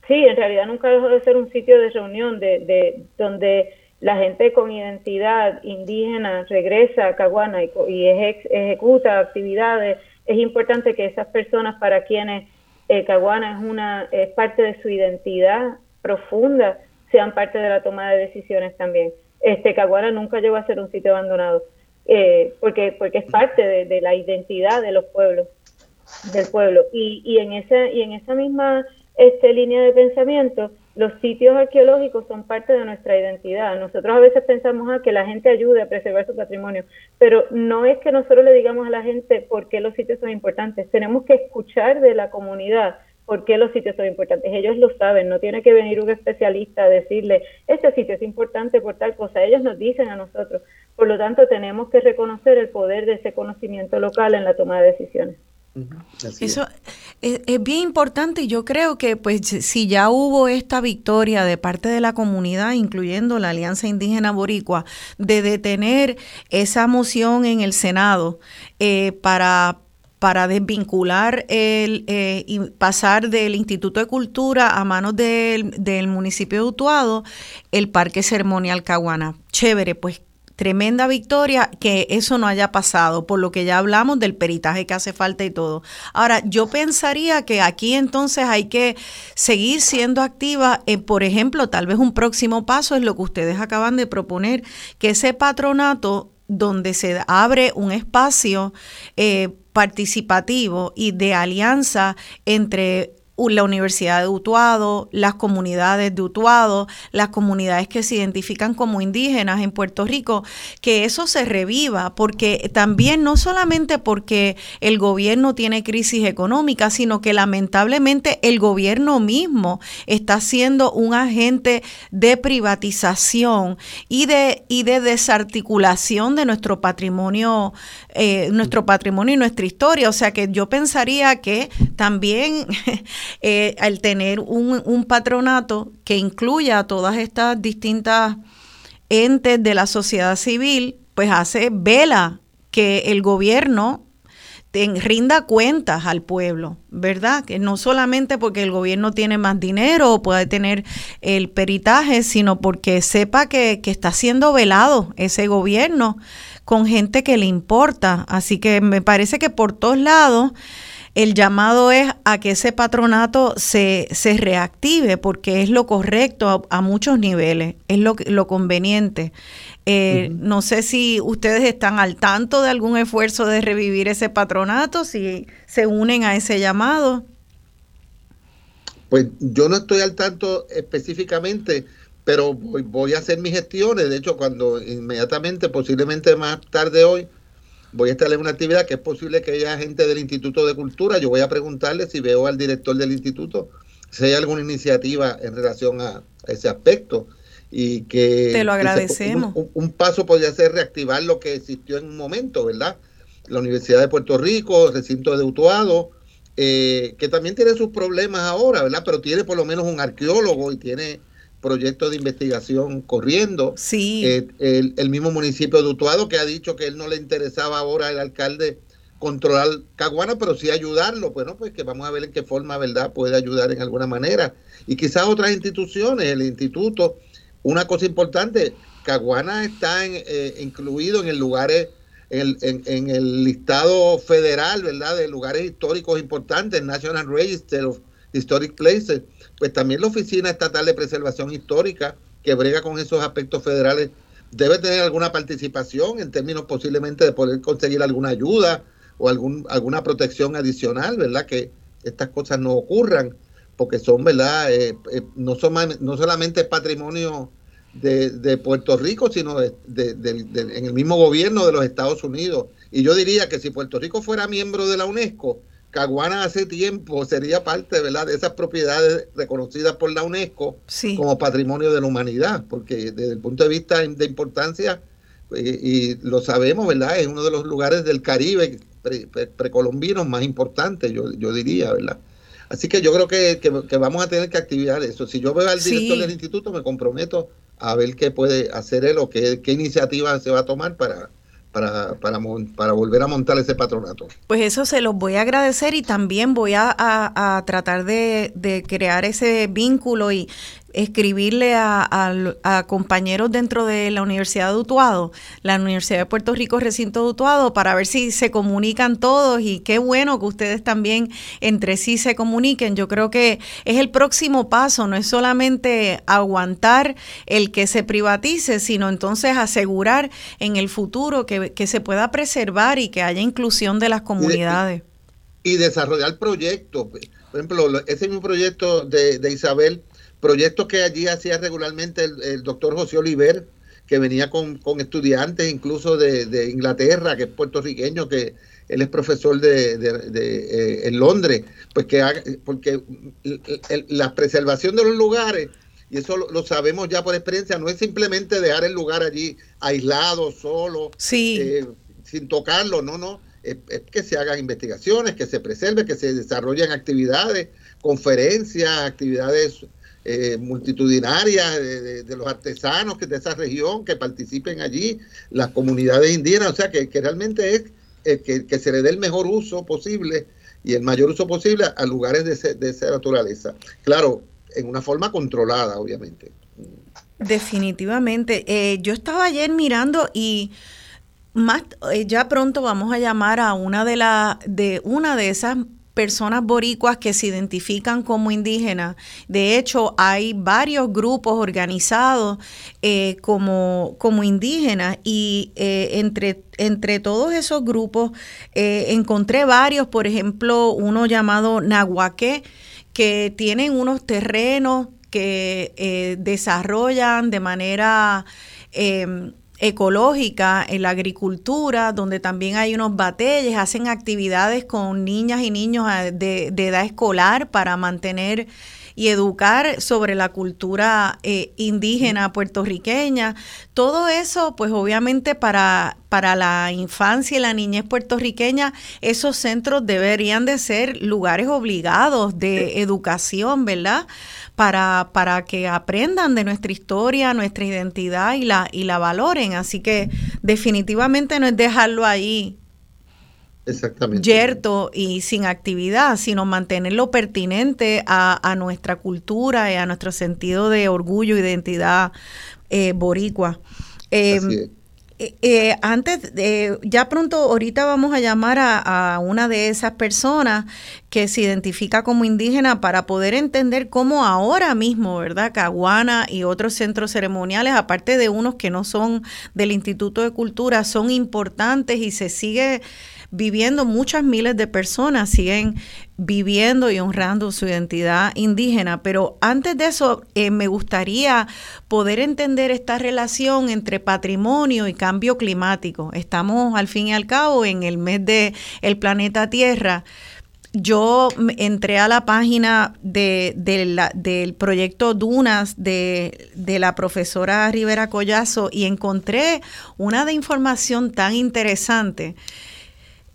sí, en realidad nunca dejó de ser un sitio de reunión de, de donde la gente con identidad indígena regresa a Caguana y, y ejecuta actividades. Es importante que esas personas para quienes eh, Caguana es, una, es parte de su identidad profunda, sean parte de la toma de decisiones también. Este Caguana nunca llegó a ser un sitio abandonado, eh, porque, porque es parte de, la identidad de los pueblos, del pueblo. Y, y, en, esa, y en esa misma este, línea de pensamiento, los sitios arqueológicos son parte de nuestra identidad. Nosotros a veces pensamos ah, que la gente ayude a preservar su patrimonio, pero no es que nosotros le digamos a la gente por qué los sitios son importantes. Tenemos que escuchar de la comunidad por qué los sitios son importantes. Ellos lo saben, no tiene que venir un especialista a decirle, este sitio es importante por tal cosa. Ellos nos dicen a nosotros. Por lo tanto, tenemos que reconocer el poder de ese conocimiento local en la toma de decisiones. Eso es. bien importante y yo creo que pues si ya hubo esta victoria de parte de la comunidad, incluyendo la Alianza Indígena Boricua, de detener esa moción en el Senado eh, para para desvincular el, eh, y pasar del Instituto de Cultura a manos del, del municipio de Utuado el Parque Ceremonial Caguana. Chévere, pues tremenda victoria que eso no haya pasado, por lo que ya hablamos del peritaje que hace falta y todo. Ahora, yo pensaría que aquí entonces hay que seguir siendo activa, eh, por ejemplo, tal vez un próximo paso es lo que ustedes acaban de proponer, que ese patronato donde se abre un espacio eh, participativo y de alianza entre la Universidad de Utuado, las comunidades de Utuado, las comunidades que se identifican como indígenas en Puerto Rico, que eso se reviva, porque también no solamente porque el gobierno tiene crisis económica, sino que lamentablemente el gobierno mismo está siendo un agente de privatización y de, y de desarticulación de nuestro patrimonio, eh, nuestro patrimonio y nuestra historia. O sea que yo pensaría que también (laughs) eh, al tener un, patronato que incluya a todas estas distintas entes de la sociedad civil, pues hace vela que el gobierno rinda cuentas al pueblo, ¿verdad? Que no solamente porque el gobierno tiene más dinero o puede tener el peritaje, sino porque sepa que está siendo velado ese gobierno con gente que le importa. Así que me parece que por todos lados el llamado es a que ese patronato se, se reactive porque es lo correcto a, muchos niveles, es lo, lo conveniente. Eh, no sé si ustedes están al tanto de algún esfuerzo de revivir ese patronato, si se unen a ese llamado. Pues yo no estoy al tanto específicamente, pero voy, voy, a hacer mis gestiones. De hecho, cuando inmediatamente, posiblemente más tarde hoy, voy a estar en una actividad que es posible que haya gente del Instituto de Cultura. Yo voy a preguntarle si veo al director del instituto si hay alguna iniciativa en relación a ese aspecto y que te lo agradecemos. un, paso podría ser reactivar lo que existió en un momento, ¿verdad? La Universidad de Puerto Rico, el recinto de Utuado, eh, que también tiene sus problemas ahora, ¿verdad? Pero tiene por lo menos un arqueólogo y tiene proyectos de investigación corriendo. Sí. Eh, el, mismo municipio de Utuado que ha dicho que él no le interesaba ahora al alcalde controlar Caguana, pero sí ayudarlo. Bueno, pues que vamos a ver en qué forma, ¿verdad?, puede ayudar en alguna manera. Y quizás otras instituciones, el instituto. Una cosa importante, Caguana está eh, incluido en el lugares, en, en, el listado federal, ¿verdad?, de lugares históricos importantes, National Register of Historic Places pues también la Oficina Estatal de Preservación Histórica, que brega con esos aspectos federales, debe tener alguna participación en términos posiblemente de poder conseguir alguna ayuda o algún, alguna protección adicional, ¿verdad? Que estas cosas no ocurran, porque son, ¿verdad? Eh, eh, no, son, no solamente patrimonio de, Puerto Rico, sino de, en el mismo gobierno de los Estados Unidos. Y yo diría que si Puerto Rico fuera miembro de la UNESCO, Caguana hace tiempo sería parte ¿verdad? de esas propiedades reconocidas por la UNESCO como patrimonio de la humanidad, porque desde el punto de vista de importancia, eh, y lo sabemos, ¿verdad? Es uno de los lugares del Caribe precolombinos más importantes, yo, yo diría, ¿verdad? Así que yo creo que, que, vamos a tener que activar eso. Si yo veo al director del instituto, me comprometo a ver qué puede hacer él o qué, qué iniciativa se va a tomar para, para, para, volver a montar ese patronato. Pues eso se los voy a agradecer y también voy a, a, tratar de, de, crear ese vínculo y escribirle a, compañeros dentro de la Universidad de Utuado, la Universidad de Puerto Rico, recinto de Utuado, para ver si se comunican todos y qué bueno que ustedes también entre sí se comuniquen. Yo creo que es el próximo paso, no es solamente aguantar el que se privatice, sino entonces asegurar en el futuro que, se pueda preservar y que haya inclusión de las comunidades. Y, desarrollar proyectos. Por ejemplo, ese mismo proyecto de, de Isabel proyectos que allí hacía regularmente el, doctor José Oliver, que venía con, estudiantes incluso de, Inglaterra, que es puertorriqueño, que él es profesor de, eh, en Londres, pues que porque la preservación de los lugares, y eso lo, sabemos ya por experiencia, no es simplemente dejar el lugar allí aislado, solo, eh, sin tocarlo, no, no, es, que se hagan investigaciones, que se preserve, que se desarrollen actividades, conferencias, actividades eh, multitudinarias de, los artesanos que de esa región que participen allí, las comunidades indígenas, o sea que, realmente es eh, que, se le dé el mejor uso posible y el mayor uso posible a lugares de, esa naturaleza. Claro, en una forma controlada, obviamente. Definitivamente. Eh, yo estaba ayer mirando y más ya pronto vamos a llamar a una de la de una de esas personas boricuas que se identifican como indígenas. De hecho, hay varios grupos organizados eh, como, como indígenas y eh, entre, entre todos esos grupos encontré varios, por ejemplo, uno llamado Nahuaque, que tienen unos terrenos que desarrollan de manera em, ecológica en la agricultura, donde también hay unos batalles, hacen actividades con niñas y niños eh, de, edad escolar para mantener y educar sobre la cultura eh, indígena puertorriqueña. Todo eso, pues obviamente para, para la infancia y la niñez puertorriqueña, esos centros deberían de ser lugares obligados de educación, ¿verdad? Para, para que aprendan de nuestra historia, nuestra identidad y la, y la valoren. Así que definitivamente no es dejarlo ahí Exactamente. yerto y sin actividad, sino mantenerlo pertinente a, nuestra cultura y a nuestro sentido de orgullo identidad eh, boricua. Em, eh, eh, antes, ya pronto, ahorita vamos a llamar a, una de esas personas que se identifica como indígena para poder entender cómo ahora mismo, ¿verdad? Caguana y otros centros ceremoniales, aparte de unos que no son del Instituto de Cultura, son importantes y se sigue viviendo, muchas miles de personas siguen viviendo y honrando su identidad indígena. Pero antes de eso, eh, me gustaría poder entender esta relación entre patrimonio y cambio climático. Estamos al fin y al cabo en el mes de el planeta Tierra yo entré a la página de, del proyecto Dunas de, de, la profesora Rivera Collazo y encontré una de información tan interesante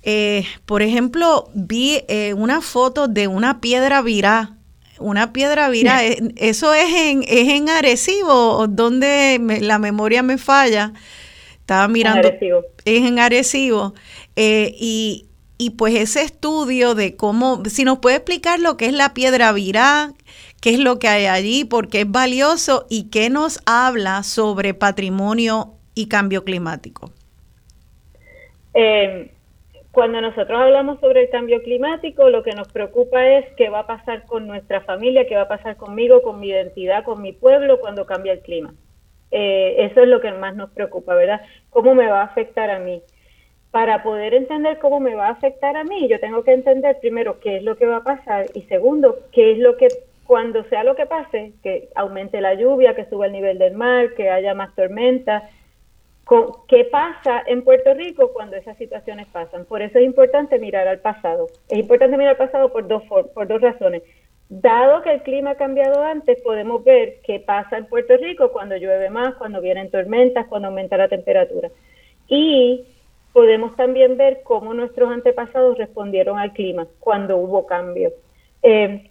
eh, por ejemplo, vi eh, una foto de una piedra virá. Una piedra virá, eh, eso es en, es en Arecibo, donde la memoria me falla. Estaba mirando. Es en Arecibo. y, y pues ese estudio de cómo, si nos puede explicar lo que es la piedra virá, qué es lo que hay allí, por qué es valioso y qué nos habla sobre patrimonio y cambio climático. Eh, cuando nosotros hablamos sobre el cambio climático, lo que nos preocupa es qué va a pasar con nuestra familia, qué va a pasar conmigo, con mi identidad, con mi pueblo cuando cambia el clima. Eh, eso es lo que más nos preocupa, ¿verdad? ¿Cómo me va a afectar a mí? Para poder entender cómo me va a afectar a mí, yo tengo que entender primero qué es lo que va a pasar y segundo, qué es lo que cuando sea lo que pase, que aumente la lluvia, que suba el nivel del mar, que haya más tormentas, ¿Qué pasa en Puerto Rico cuando esas situaciones pasan? Por eso es importante mirar al pasado. Es importante mirar al pasado por dos, por dos razones. Dado que el clima ha cambiado antes, podemos ver qué pasa en Puerto Rico cuando llueve más, cuando vienen tormentas, cuando aumenta la temperatura. Y podemos también ver cómo nuestros antepasados respondieron al clima cuando hubo cambio. Eh,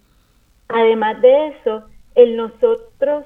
además de eso, el nosotros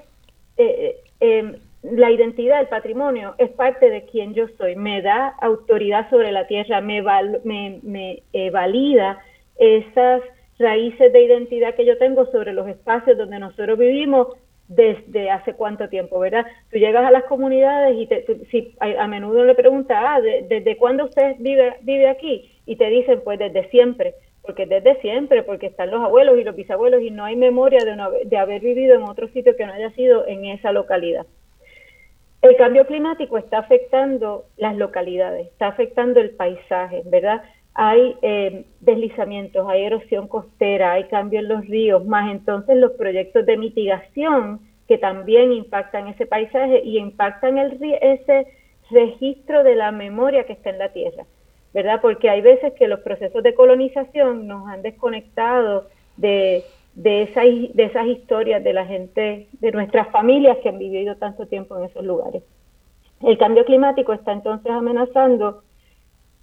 eh, eh, la identidad, el patrimonio, es parte de quien yo soy, me da autoridad sobre la tierra, me, me, eh, valida esas raíces de identidad que yo tengo sobre los espacios donde nosotros vivimos desde hace cuánto tiempo, ¿verdad? Tú llegas a las comunidades y te, si a, menudo le preguntas, ah, ¿desde cuándo usted vive, vive aquí? Y te dicen, pues desde siempre, porque desde siempre, porque están los abuelos y los bisabuelos y no hay memoria de, de haber vivido en otro sitio que no haya sido en esa localidad. El cambio climático está afectando las localidades, está afectando el paisaje, ¿verdad? Hay eh, deslizamientos, hay erosión costera, hay cambio en los ríos, más entonces los proyectos de mitigación que también impactan ese paisaje y impactan el, ese registro de la memoria que está en la tierra, ¿verdad? Porque hay veces que los procesos de colonización nos han desconectado de de, esa, de esas historias de la gente, de nuestras familias que han vivido tanto tiempo en esos lugares. El cambio climático está entonces amenazando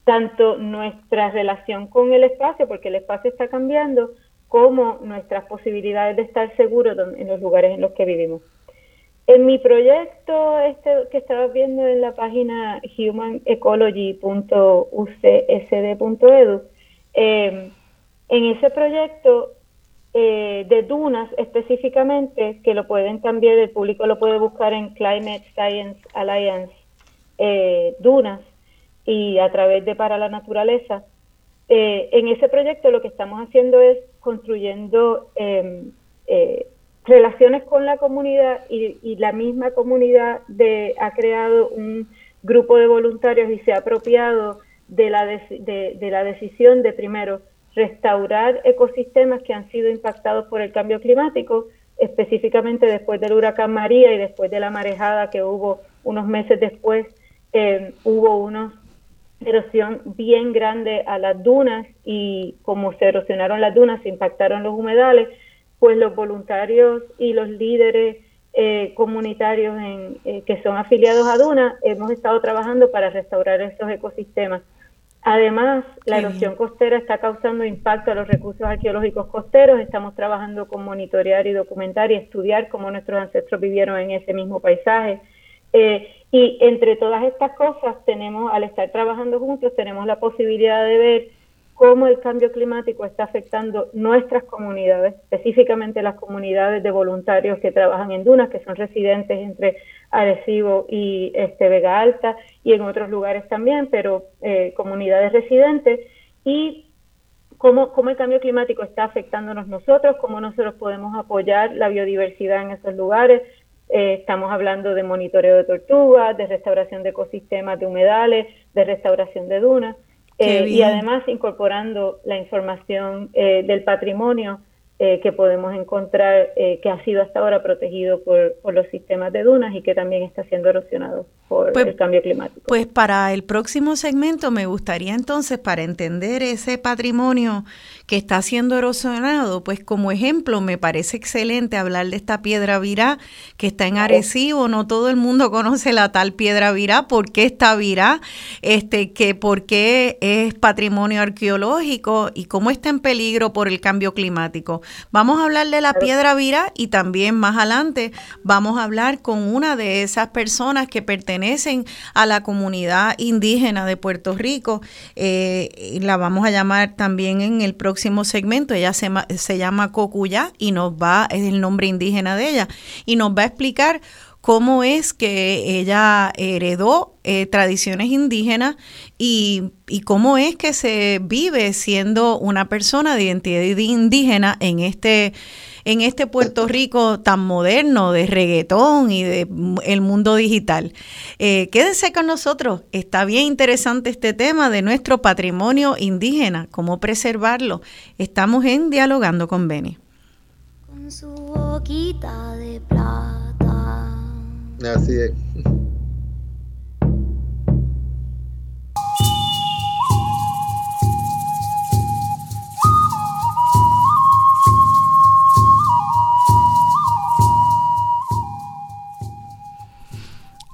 tanto nuestra relación con el espacio, porque el espacio está cambiando, como nuestras posibilidades de estar seguros en los lugares en los que vivimos. En mi proyecto este que estabas viendo en la página humanecology.ucsd.edu, eh, en ese proyecto eh, de dunas específicamente, que lo pueden también, el público lo puede buscar en Climate Science Alliance, eh, dunas, y a través de Para la Naturaleza, en ese proyecto lo que estamos haciendo es construyendo em, relaciones con la comunidad y, la misma comunidad de, ha creado un grupo de voluntarios y se ha apropiado de la, de, la decisión de primero restaurar ecosistemas que han sido impactados por el cambio climático, específicamente después del huracán María y después de la marejada que hubo unos meses después, eh, hubo una erosión bien grande a las dunas y como se erosionaron las dunas, se impactaron los humedales, pues los voluntarios y los líderes eh, comunitarios en, eh, que son afiliados a Duna hemos estado trabajando para restaurar estos ecosistemas. Además, la erosión costera está causando impacto a los recursos arqueológicos costeros. Estamos trabajando con monitorear y documentar y estudiar cómo nuestros ancestros vivieron en ese mismo paisaje. Eh, y entre todas estas cosas, tenemos, al estar trabajando juntos, tenemos la posibilidad de ver cómo el cambio climático está afectando nuestras comunidades, específicamente las comunidades de voluntarios que trabajan en dunas, que son residentes entre Arecibo y este, Vega Alta y en otros lugares también, pero eh, comunidades residentes, y cómo, el cambio climático está afectándonos nosotros, cómo nosotros podemos apoyar la biodiversidad en esos lugares. Eh, estamos hablando de monitoreo de tortugas, de restauración de ecosistemas de humedales, de restauración de dunas. Eh, y además incorporando la información eh, del patrimonio eh, que podemos encontrar que ha sido hasta ahora protegido por, por, los sistemas de dunas y que también está siendo erosionado por pues, el cambio climático. Pues para el próximo segmento me gustaría entonces, para entender ese patrimonio que está siendo erosionado, pues como ejemplo me parece excelente hablar de esta piedra virá que está en Arecibo, no todo el mundo conoce la tal piedra virá, ¿por qué está virá? Este, que por qué es patrimonio arqueológico y cómo está en peligro por el cambio climático. Vamos a hablar de la piedra virá y también más adelante vamos a hablar con una de esas personas que pertenecen a la comunidad indígena de Puerto Rico, eh, la vamos a llamar también en el próximo próximo segmento. Ella se, se llama Cocuya y nos va, es el nombre indígena de ella, y nos va a explicar cómo es que ella heredó eh, tradiciones indígenas y, y, cómo es que se vive siendo una persona de identidad indígena en este en este Puerto Rico tan moderno de reggaetón y de el mundo digital. Eh, quédense con nosotros, está bien interesante este tema de nuestro patrimonio indígena, cómo preservarlo. Estamos en Dialogando con Beni. Con su boquita de plata. Así es.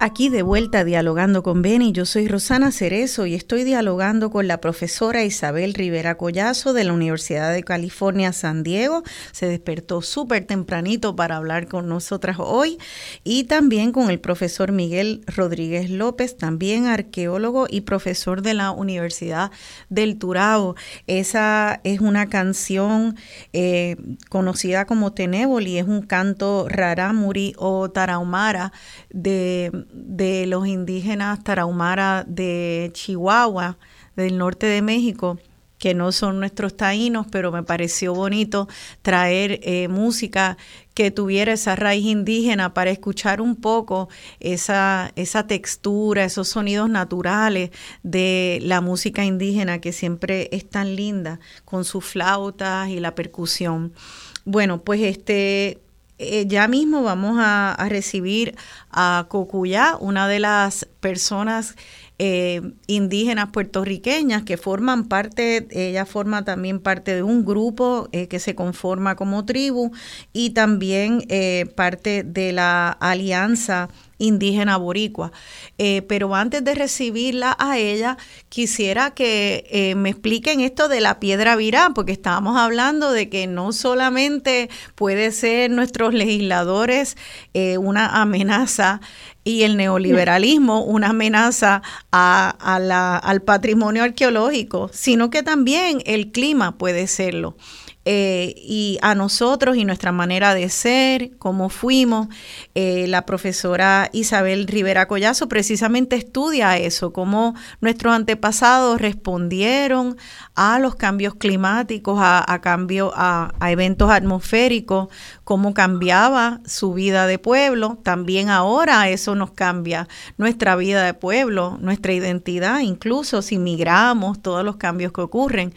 Aquí de vuelta dialogando con Beni, yo soy Rosana Cerezo y estoy dialogando con la profesora Isabel Rivera Collazo de la Universidad de California, San Diego. Se despertó súper tempranito para hablar con nosotras hoy y también con el profesor Miguel Rodríguez López, también arqueólogo y profesor de la Universidad del Turao. Esa es una canción eh, conocida como Tenéboli, es un canto rarámuri o tarahumara de de los indígenas tarahumara de Chihuahua, del norte de México, que no son nuestros taínos, pero me pareció bonito traer eh, música que tuviera esa raíz indígena para escuchar un poco esa, esa textura, esos sonidos naturales de la música indígena que siempre es tan linda, con sus flautas y la percusión. Bueno, pues este eh, ya mismo vamos a, recibir a Cocuyá, una de las personas eh, indígenas puertorriqueñas que forman parte, ella forma también parte de un grupo eh, que se conforma como tribu y también parte de la alianza indígena boricua. Eh, pero antes de recibirla a ella, quisiera que eh, me expliquen esto de la piedra virá, porque estábamos hablando de que no solamente puede ser nuestros legisladores eh, una amenaza y el neoliberalismo una amenaza al patrimonio arqueológico, sino que también el clima puede serlo. Eh, y a nosotros y nuestra manera de ser, cómo fuimos. Eh, la profesora Isabel Rivera Collazo precisamente estudia eso, cómo nuestros antepasados respondieron a los cambios climáticos, a, cambio, a, eventos atmosféricos, cómo cambiaba su vida de pueblo. También ahora eso nos cambia nuestra vida de pueblo, nuestra identidad, incluso si migramos, todos los cambios que ocurren.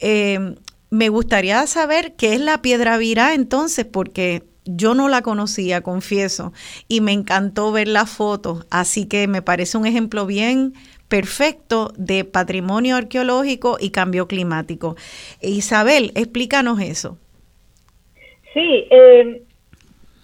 Eh, me gustaría saber qué es la piedra virá entonces, porque yo no la conocía, confieso, y me encantó ver la foto, así que me parece un ejemplo bien perfecto de patrimonio arqueológico y cambio climático. Isabel, explícanos eso. Sí, eh,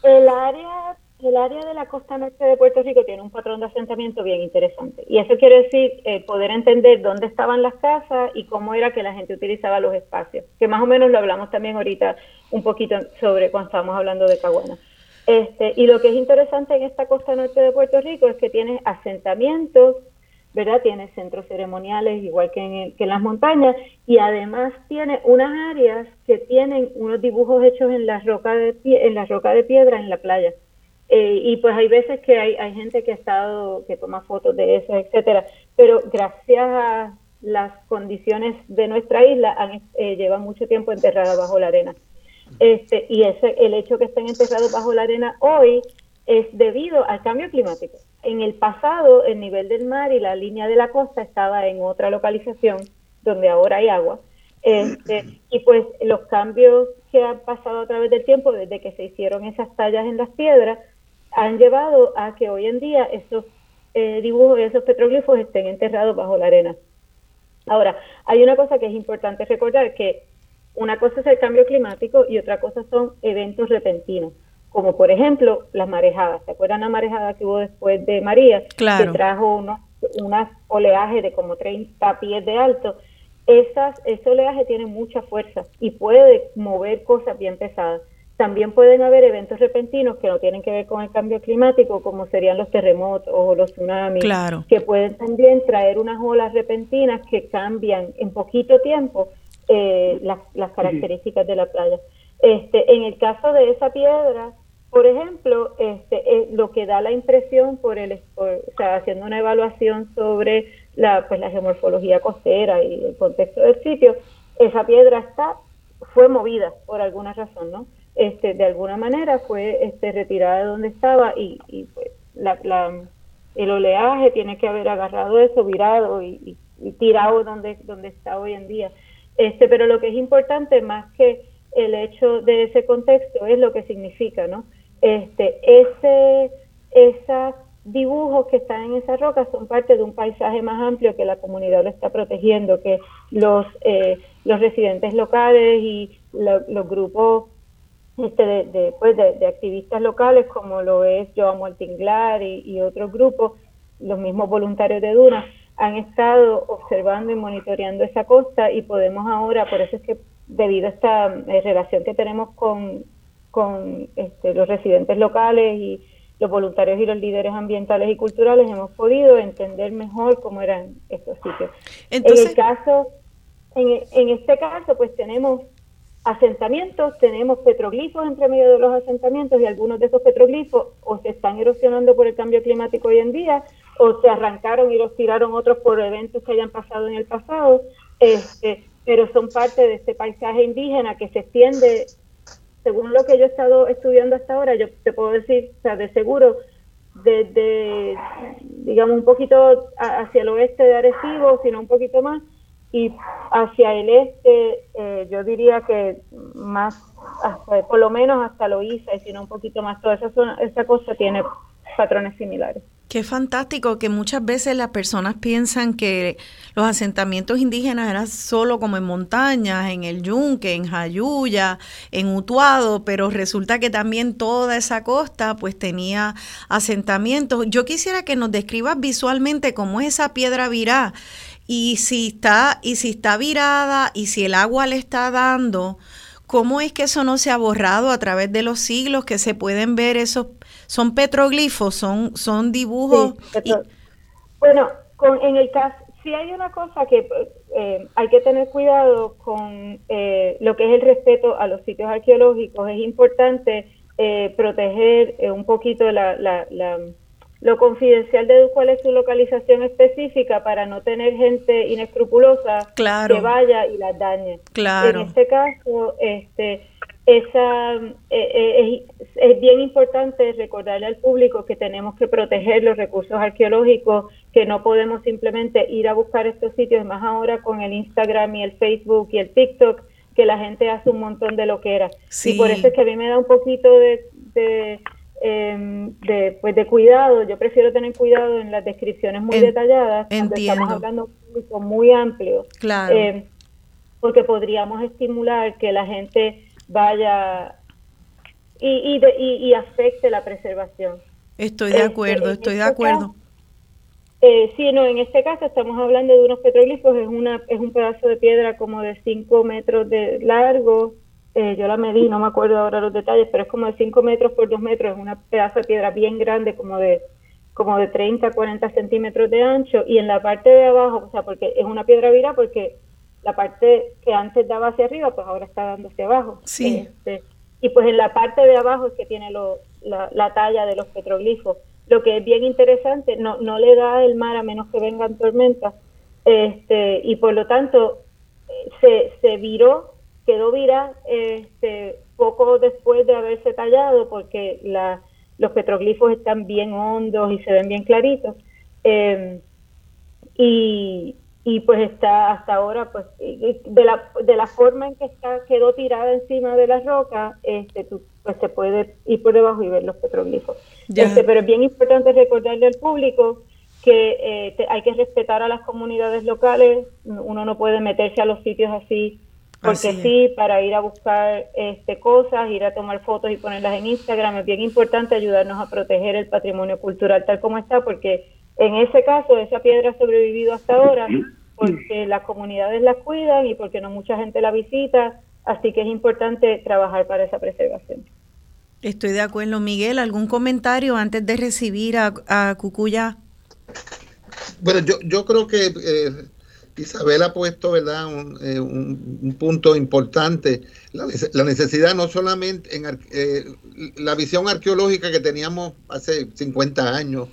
el área el área de la costa norte de Puerto Rico tiene un patrón de asentamiento bien interesante. Y eso quiere decir eh, poder entender dónde estaban las casas y cómo era que la gente utilizaba los espacios. Que más o menos lo hablamos también ahorita un poquito sobre cuando estábamos hablando de Caguana. Este, y lo que es interesante en esta costa norte de Puerto Rico es que tiene asentamientos, ¿verdad? Tiene centros ceremoniales igual que en, que en las montañas y además tiene unas áreas que tienen unos dibujos hechos en la roca de, en la roca de piedra en la playa. Eh, y pues hay veces que hay, hay gente que ha estado, que toma fotos de eso, etcétera, pero gracias a las condiciones de nuestra isla han, eh, llevan mucho tiempo enterradas bajo la arena. Este, y ese, el hecho que estén enterrados bajo la arena hoy es debido al cambio climático. En el pasado, el nivel del mar y la línea de la costa estaba en otra localización donde ahora hay agua. Este, y pues los cambios que han pasado a través del tiempo, desde que se hicieron esas tallas en las piedras, han llevado a que hoy en día esos eh, dibujos y esos petroglifos estén enterrados bajo la arena. Ahora, hay una cosa que es importante recordar, que una cosa es el cambio climático y otra cosa son eventos repentinos, como por ejemplo las marejadas. ¿Se acuerdan la marejada que hubo después de María? Que trajo unos, unas oleaje de como 30 pies de alto. Esas, ese oleaje tiene mucha fuerza y puede mover cosas bien pesadas. También pueden haber eventos repentinos que no tienen que ver con el cambio climático, como serían los terremotos o los tsunamis, que pueden también traer unas olas repentinas que cambian en poquito tiempo eh, las, características de la playa. Este, en el caso de esa piedra, por ejemplo, este, eh, lo que da la impresión por el, o sea, haciendo una evaluación sobre la, pues, la geomorfología costera y el contexto del sitio, esa piedra está fue movida por alguna razón, ¿no? Este, de alguna manera fue este, retirada de donde estaba y, y pues, la, el oleaje tiene que haber agarrado eso, virado y, tirado donde, donde está hoy en día. Este, pero lo que es importante más que el hecho de ese contexto es lo que significa, ¿no? Este, ese, esos dibujos que están en esa roca son parte de un paisaje más amplio que la comunidad lo está protegiendo, que los, eh, los residentes locales y los grupos este, de, pues de, activistas locales como lo es Joan Tinglar y, y otros grupos, los mismos voluntarios de Duna, han estado observando y monitoreando esa costa y podemos ahora, por eso es que debido a esta eh, relación que tenemos con, con este, los residentes locales y los voluntarios y los líderes ambientales y culturales, hemos podido entender mejor cómo eran estos sitios. en el caso, en, en este caso, pues tenemos asentamientos, tenemos petroglifos entre medio de los asentamientos y algunos de esos petroglifos o se están erosionando por el cambio climático hoy en día o se arrancaron y los tiraron otros por eventos que hayan pasado en el pasado, este, pero son parte de este paisaje indígena que se extiende, según lo que yo he estado estudiando hasta ahora, yo te puedo decir, o sea, de seguro, desde, digamos, un poquito hacia el oeste de Arecibo, sino un poquito más, y hacia el este eh, yo diría que más por lo menos hasta Loíza y si no un poquito más toda esa zona, esa cosa tiene patrones similares Qué fantástico que muchas veces las personas piensan que los asentamientos indígenas eran solo como en montañas, en el Yunque, en Jayuya, en Utuado, pero resulta que también toda esa costa pues tenía asentamientos. Yo quisiera que nos describas visualmente cómo es esa piedra virá y si está y si está virada y si el agua le está dando, ¿cómo es que eso no se ha borrado a través de los siglos que se pueden ver esos son petroglifos, son son dibujos? Bueno, con, en el caso sí hay una cosa que eh, hay que tener cuidado con eh, lo que es el respeto a los sitios arqueológicos. Es importante eh, proteger un poquito la, la, lo confidencial de cuál es su localización específica para no tener gente inescrupulosa que vaya y las dañe. Claro. En este caso, este esa eh, eh, es, bien importante recordarle al público que tenemos que proteger los recursos arqueológicos, que no podemos simplemente ir a buscar estos sitios, más ahora con el Instagram y el Facebook y el TikTok, que la gente hace un montón de lo que era. Y por eso es que a mí me da un poquito de, de, em, pues de cuidado, yo prefiero tener cuidado en las descripciones muy detalladas, cuando estamos hablando de un público muy amplio, claro. Em, porque podríamos estimular que la gente vaya y, y, afecte la preservación. Estoy de este, acuerdo, estoy de este acuerdo. eh, sí, no, en este caso estamos hablando de unos petroglifos, es, una, es un pedazo de piedra como de 5 metros de largo, eh, yo la medí, no me acuerdo ahora los detalles, pero es como de 5 metros por 2 metros, es una pedazo de piedra bien grande, como de como de 30, 40 centímetros de ancho, y en la parte de abajo, o sea, porque es una piedra vira, porque la parte que antes daba hacia arriba, pues ahora está dando hacia abajo. Sí. Este, y pues en la parte de abajo es que tiene lo, la, talla de los petroglifos. Lo que es bien interesante, no, no le da el mar a menos que vengan tormentas, este, y por lo tanto se, se viró, quedó virada este, poco después de haberse tallado, porque la, los petroglifos están bien hondos y se ven bien claritos. Eh, y, y pues está hasta ahora pues de la, de la forma en que está quedó tirada encima de la roca este pues se puede ir por debajo y ver los petroglifos. Este, pero es bien importante recordarle al público que eh, hay que respetar a las comunidades locales. Uno no puede meterse a los sitios así porque sí para ir a buscar este cosas ir a tomar fotos y ponerlas en Instagram es bien importante ayudarnos a proteger el patrimonio cultural tal como está porque en ese caso, esa piedra ha sobrevivido hasta ahora porque las comunidades la cuidan y porque no mucha gente la visita, así que es importante trabajar para esa preservación. Estoy de acuerdo. Miguel, ¿algún comentario antes de recibir a, Cucuya? Bueno, yo, yo creo que eh, Isabel ha puesto ¿verdad? Un, eh, punto importante, la, necesidad no solamente en eh, la visión arqueológica que teníamos hace 50 años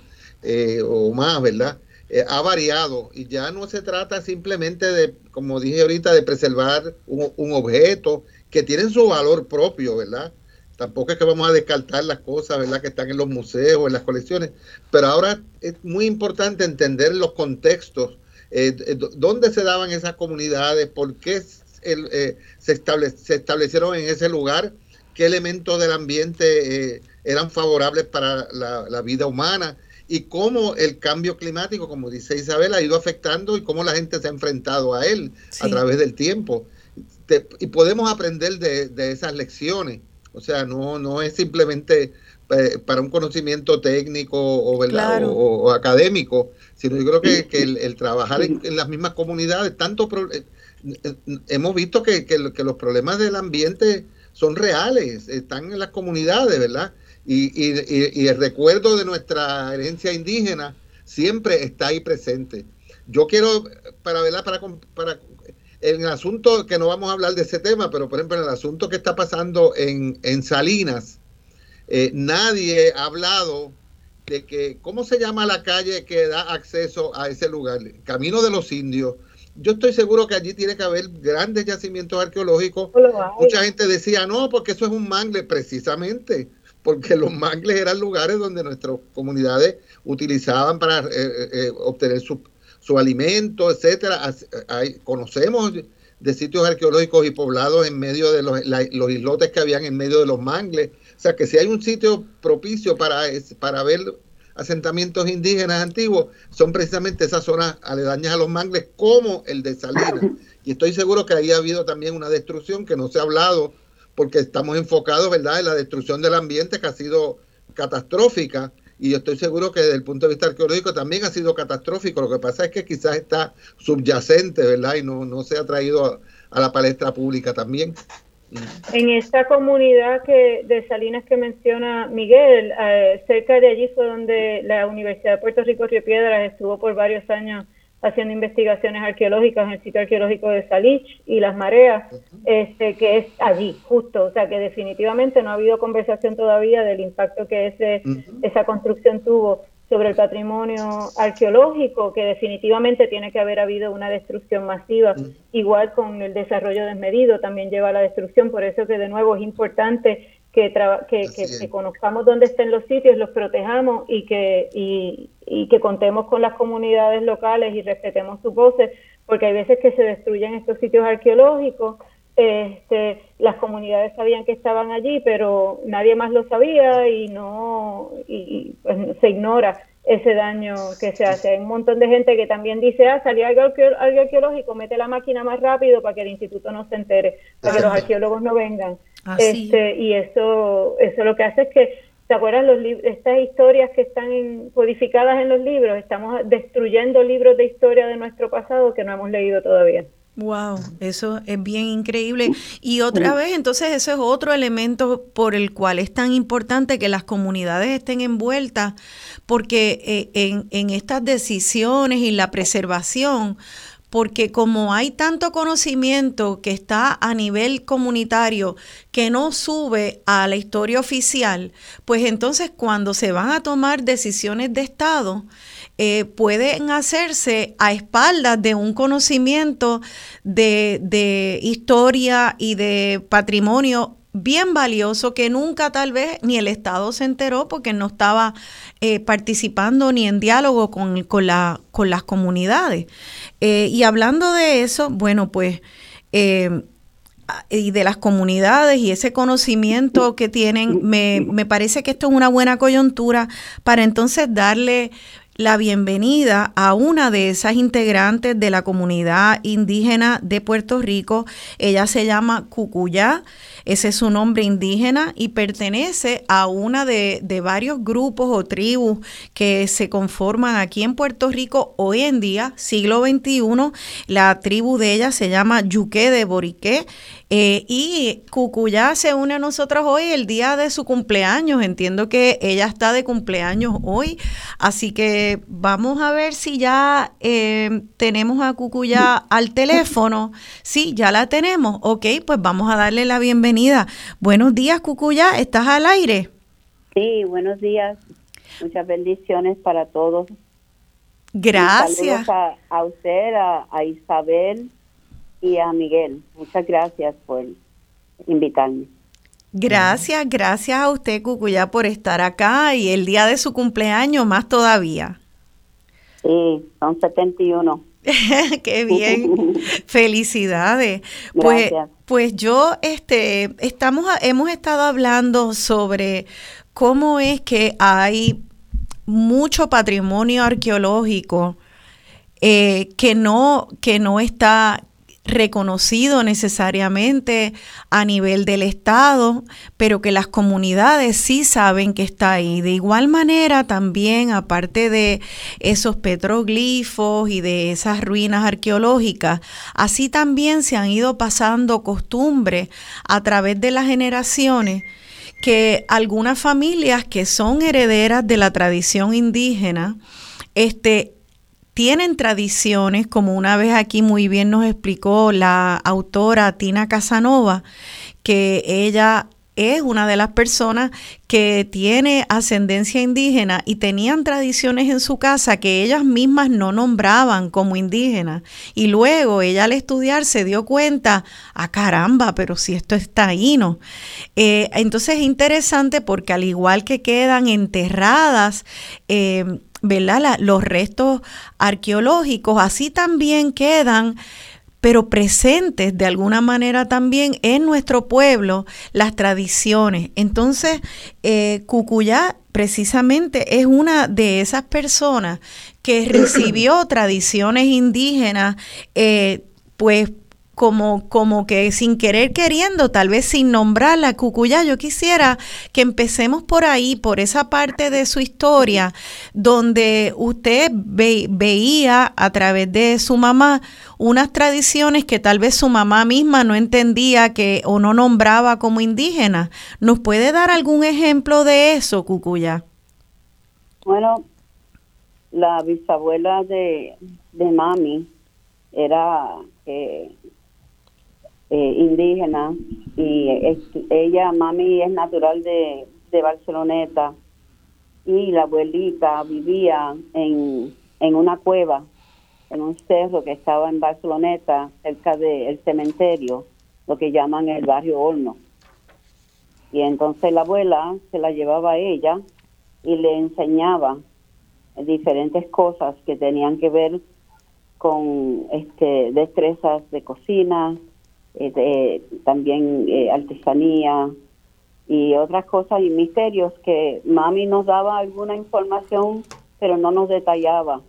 o más, ¿verdad? Eh, ha variado y ya no se trata simplemente de, como dije ahorita, de preservar un, objeto que tiene su valor propio, ¿verdad? Tampoco es que vamos a descartar las cosas, ¿verdad? Que están en los museos, en las colecciones, pero ahora es muy importante entender los contextos, eh, eh dónde se daban esas comunidades, por qué se, se establecieron en ese lugar, qué elementos del ambiente eh, eran favorables para la vida humana y cómo el cambio climático, como dice Isabel, ha ido afectando y cómo la gente se ha enfrentado a él a través del tiempo. y podemos aprender de, esas lecciones. O sea, no, no es simplemente eh, para un conocimiento técnico o, o, académico, sino yo creo que, el, trabajar en, las mismas comunidades, tanto eh, eh, hemos visto que, que los problemas del ambiente son reales, están en las comunidades, ¿verdad? y, el recuerdo de nuestra herencia indígena siempre está ahí presente. Yo quiero, para verla, para, para en el asunto que no vamos a hablar de ese tema, pero por ejemplo en el asunto que está pasando en, en Salinas, eh, nadie ha hablado de que, ¿cómo se llama la calle que da acceso a ese lugar? Camino de los Indios. Yo estoy seguro que allí tiene que haber grandes yacimientos arqueológicos. Mucha gente decía, no, porque eso es un mangle, precisamente porque los mangles eran lugares donde nuestras comunidades utilizaban para eh, eh, eh, obtener su, su, alimento, etcétera. Hay, conocemos de sitios arqueológicos y poblados en medio de los, los, islotes que habían en medio de los mangles. O sea que si hay un sitio propicio para, para ver asentamientos indígenas antiguos, son precisamente esas zonas aledañas a los mangles como el de Salinas. (coughs) Y estoy seguro que ahí ha habido también una destrucción que no se ha hablado porque estamos enfocados, ¿verdad?, en la destrucción del ambiente que ha sido catastrófica y yo estoy seguro que desde el punto de vista arqueológico también ha sido catastrófico. Lo que pasa es que quizás está subyacente, ¿verdad? Y no, no se ha traído a, la palestra pública también. En esta comunidad que de Salinas que menciona Miguel, eh, cerca de allí fue donde la Universidad de Puerto Rico Río Piedras estuvo por varios años haciendo investigaciones arqueológicas en el sitio arqueológico de Salich y las mareas, este, que es allí, justo, o sea que definitivamente no ha habido conversación todavía del impacto que ese, esa construcción tuvo sobre el patrimonio arqueológico, que definitivamente tiene que haber habido una destrucción masiva, igual con el desarrollo desmedido también lleva a la destrucción, por eso que de nuevo es importante que, que, conozcamos dónde estén los sitios, los protejamos y que, y, y que contemos con las comunidades locales y respetemos sus voces, porque hay veces que se destruyen estos sitios arqueológicos este, las comunidades sabían que estaban allí, pero nadie más lo sabía y no y, pues, se ignora ese daño que se hace. Hay un montón de gente que también dice, ah, salió algo, arqueológico, mete la máquina más rápido para que el instituto no se entere, para que los arqueólogos no vengan. Este, y eso, eso lo que hace es que, ¿te acuerdas los estas historias que están codificadas en los libros? Estamos destruyendo libros de historia de nuestro pasado que no hemos leído todavía. Wow, eso es bien increíble. Y otra vez, entonces, ese es otro elemento por el cual es tan importante que las comunidades estén envueltas, porque eh, en, en estas decisiones y la preservación, porque como hay tanto conocimiento que está a nivel comunitario que no sube a la historia oficial, pues entonces cuando se van a tomar decisiones de Estado, eh, pueden hacerse a espaldas de un conocimiento de, historia y de patrimonio bien valioso que nunca tal vez ni el Estado se enteró porque no estaba eh, participando ni en diálogo con, con, la, con las comunidades. Eh, y hablando de eso, bueno, pues, y de las comunidades y ese conocimiento que tienen, me, me parece que esto es una buena coyuntura para entonces darle la bienvenida a una de esas integrantes de la comunidad indígena de Puerto Rico. Ella se llama Cucuyá, ese es su nombre indígena y pertenece a una de, varios grupos o tribus que se conforman aquí en Puerto Rico hoy en día, siglo XXI. La tribu de ella se llama Yuque de Boriqué eh, y Cucuyá se une a nosotros hoy el día de su cumpleaños. Entiendo que ella está de cumpleaños hoy, así que vamos a ver si ya eh, tenemos a Cucuyá al teléfono. Sí, ya la tenemos. Ok, pues vamos a darle la bienvenida. Buenos días, Cucuyá, ¿estás al aire? Sí, buenos días. Muchas bendiciones para todos. Gracias. A, a, usted, a Isabel, y a Miguel. Muchas gracias por invitarme. Gracias, gracias a usted, Cucuya, por estar acá y el día de su cumpleaños más todavía. Sí, son 71. (laughs) Qué bien. (laughs) Felicidades. Pues, pues yo este estamos hemos estado hablando sobre cómo es que hay mucho patrimonio arqueológico eh, que no que no está reconocido necesariamente a nivel del Estado, pero que las comunidades sí saben que está ahí. De igual manera, también, aparte de esos petroglifos y de esas ruinas arqueológicas, así también se han ido pasando costumbres a través de las generaciones que algunas familias que son herederas de la tradición indígena, este, tienen tradiciones, como una vez aquí muy bien nos explicó la autora Tina Casanova, que ella es una de las personas que tiene ascendencia indígena y tenían tradiciones en su casa que ellas mismas no nombraban como indígenas. Y luego ella al estudiar se dio cuenta, ah caramba, pero si esto está ahí, ¿no? Eh, entonces es interesante porque al igual que quedan enterradas, eh, ¿verdad? los restos arqueológicos así también quedan pero presentes de alguna manera también en nuestro pueblo las tradiciones. Entonces, eh, Cucuyá precisamente es una de esas personas que recibió (coughs) tradiciones indígenas, eh, pues como, como que sin querer queriendo, tal vez sin nombrar la Cucuyá. Yo quisiera que empecemos por ahí, por esa parte de su historia, donde usted veía a través de su mamá unas tradiciones que tal vez su mamá misma no entendía que o no nombraba como indígenas. ¿Nos puede dar algún ejemplo de eso, Cucuya? Bueno, la bisabuela de, de mami era eh, eh, indígena y ella, mami, es natural de, de Barceloneta y la abuelita vivía en, en una cueva, en un cerro que estaba en Barceloneta, cerca del cementerio, lo que llaman el barrio Horno. Y entonces la abuela se la llevaba a ella y le enseñaba diferentes cosas que tenían que ver con este destrezas de cocina, eh, también eh, artesanía y otras cosas y misterios que mami nos daba alguna información pero no nos detallaba.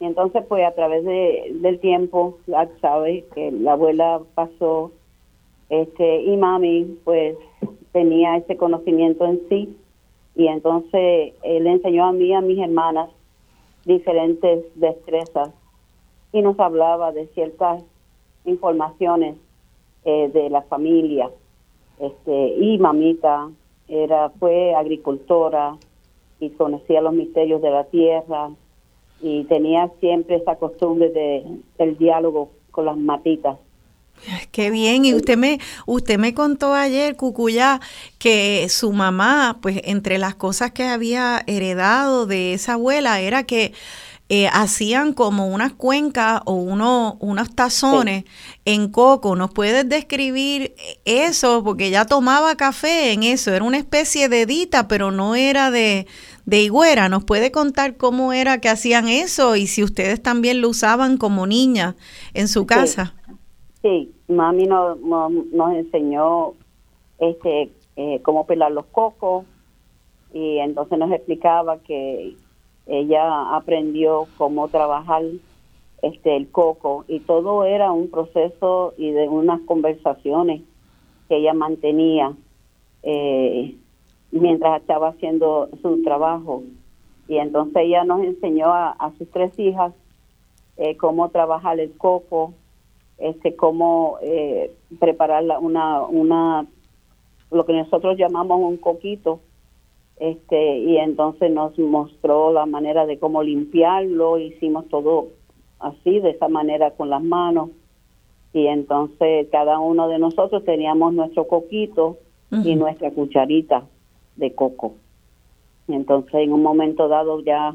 Y entonces pues a través de, del tiempo, sabe que la abuela pasó este y mami pues tenía ese conocimiento en sí y entonces él enseñó a mí y a mis hermanas diferentes destrezas y nos hablaba de ciertas informaciones eh, de la familia. Este, y mamita era fue agricultora y conocía los misterios de la tierra y tenía siempre esa costumbre de el diálogo con las matitas. Qué bien, y usted me, usted me contó ayer, Cucuyá, que su mamá, pues entre las cosas que había heredado de esa abuela era que eh, hacían como unas cuencas o uno, unos tazones en coco. ¿Nos puedes describir eso? Porque ella tomaba café en eso, era una especie de dita, pero no era de, de higuera. ¿Nos puede contar cómo era que hacían eso y si ustedes también lo usaban como niña en su casa? Sí, mami nos, nos, enseñó este eh, cómo pelar los cocos y entonces nos explicaba que ella aprendió cómo trabajar este el coco y todo era un proceso y de unas conversaciones que ella mantenía eh, mientras estaba haciendo su trabajo. Y entonces ella nos enseñó a, sus tres hijas eh, cómo trabajar el coco este cómo eh, preparar una una lo que nosotros llamamos un coquito este y entonces nos mostró la manera de cómo limpiarlo hicimos todo así de esa manera con las manos. Y entonces cada uno de nosotros teníamos nuestro coquito y nuestra cucharita de coco. Y entonces en un momento dado ya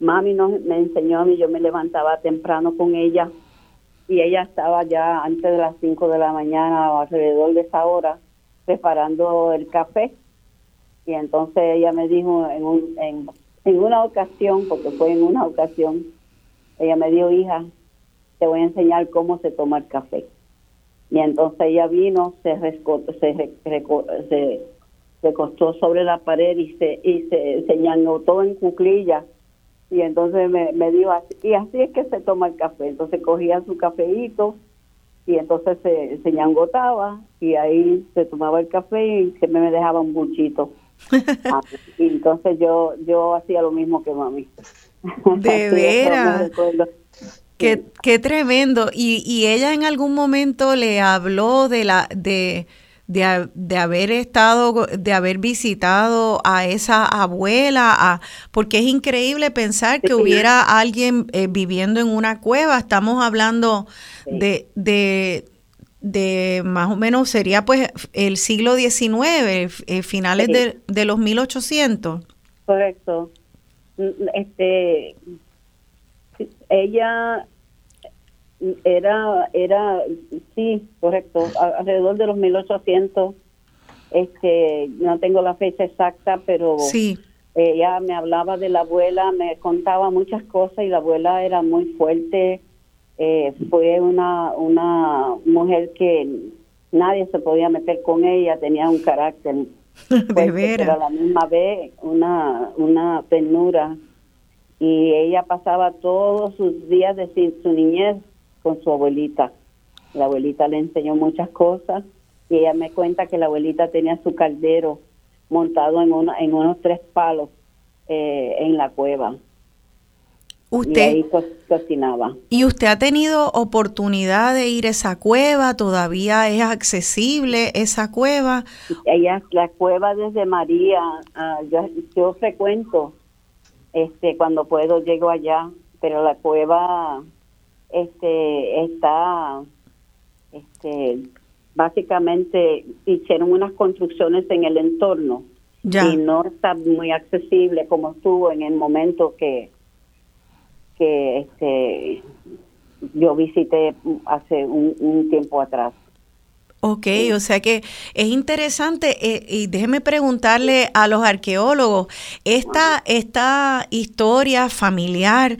mami nos, me enseñó a mí yo me levantaba temprano con ella y ella estaba ya antes de las 5 de la mañana o alrededor de esa hora preparando el café y entonces ella me dijo en, un, en, en una ocasión, porque fue en una ocasión, ella me dijo, hija, te voy a enseñar cómo se toma el café. Y entonces ella vino, se, rescotó, se, se recostó sobre la pared y se, y se todo en cuclilla. Y entonces me, me dijo, y así es que se toma el café. Entonces cogía su cafeíto y entonces se, se ñangotaba y ahí se tomaba el café y se me dejaba un buchito. Ah, entonces yo yo hacía lo mismo que mami. (laughs) De veras. Qué, qué, tremendo. Y, y ella en algún momento le habló de la de, de, haber estado, de haber visitado a esa abuela, a, porque es increíble pensar que hubiera alguien eh, viviendo en una cueva. Estamos hablando de, de de más o menos sería pues el siglo XIX, eh, finales de, de, los 1800. Correcto. Este, ella era, era, sí, correcto, alrededor de los 1800. Este, no tengo la fecha exacta, pero sí. ella me hablaba de la abuela, me contaba muchas cosas y la abuela era muy fuerte eh, fue una, una mujer que nadie se podía meter con ella, tenía un carácter (laughs) de veras. pero a la misma vez una, una ternura. Y ella pasaba todos sus días de su niñez con su abuelita. La abuelita le enseñó muchas cosas y ella me cuenta que la abuelita tenía su caldero montado en, una, en unos tres palos eh, en la cueva. Usted, y cocinaba. ¿Y usted ha tenido oportunidad de ir a esa cueva? ¿Todavía es accesible esa cueva? Ella, la cueva desde María, ah, yo, frecuento, este, cuando puedo llego allá, pero la cueva este está este básicamente hicieron unas construcciones en el entorno y no está muy accesible como estuvo en el momento que que este yo visité hace un, tiempo atrás. Ok, o sea que es interesante eh, y déjeme preguntarle a los arqueólogos, esta, esta historia familiar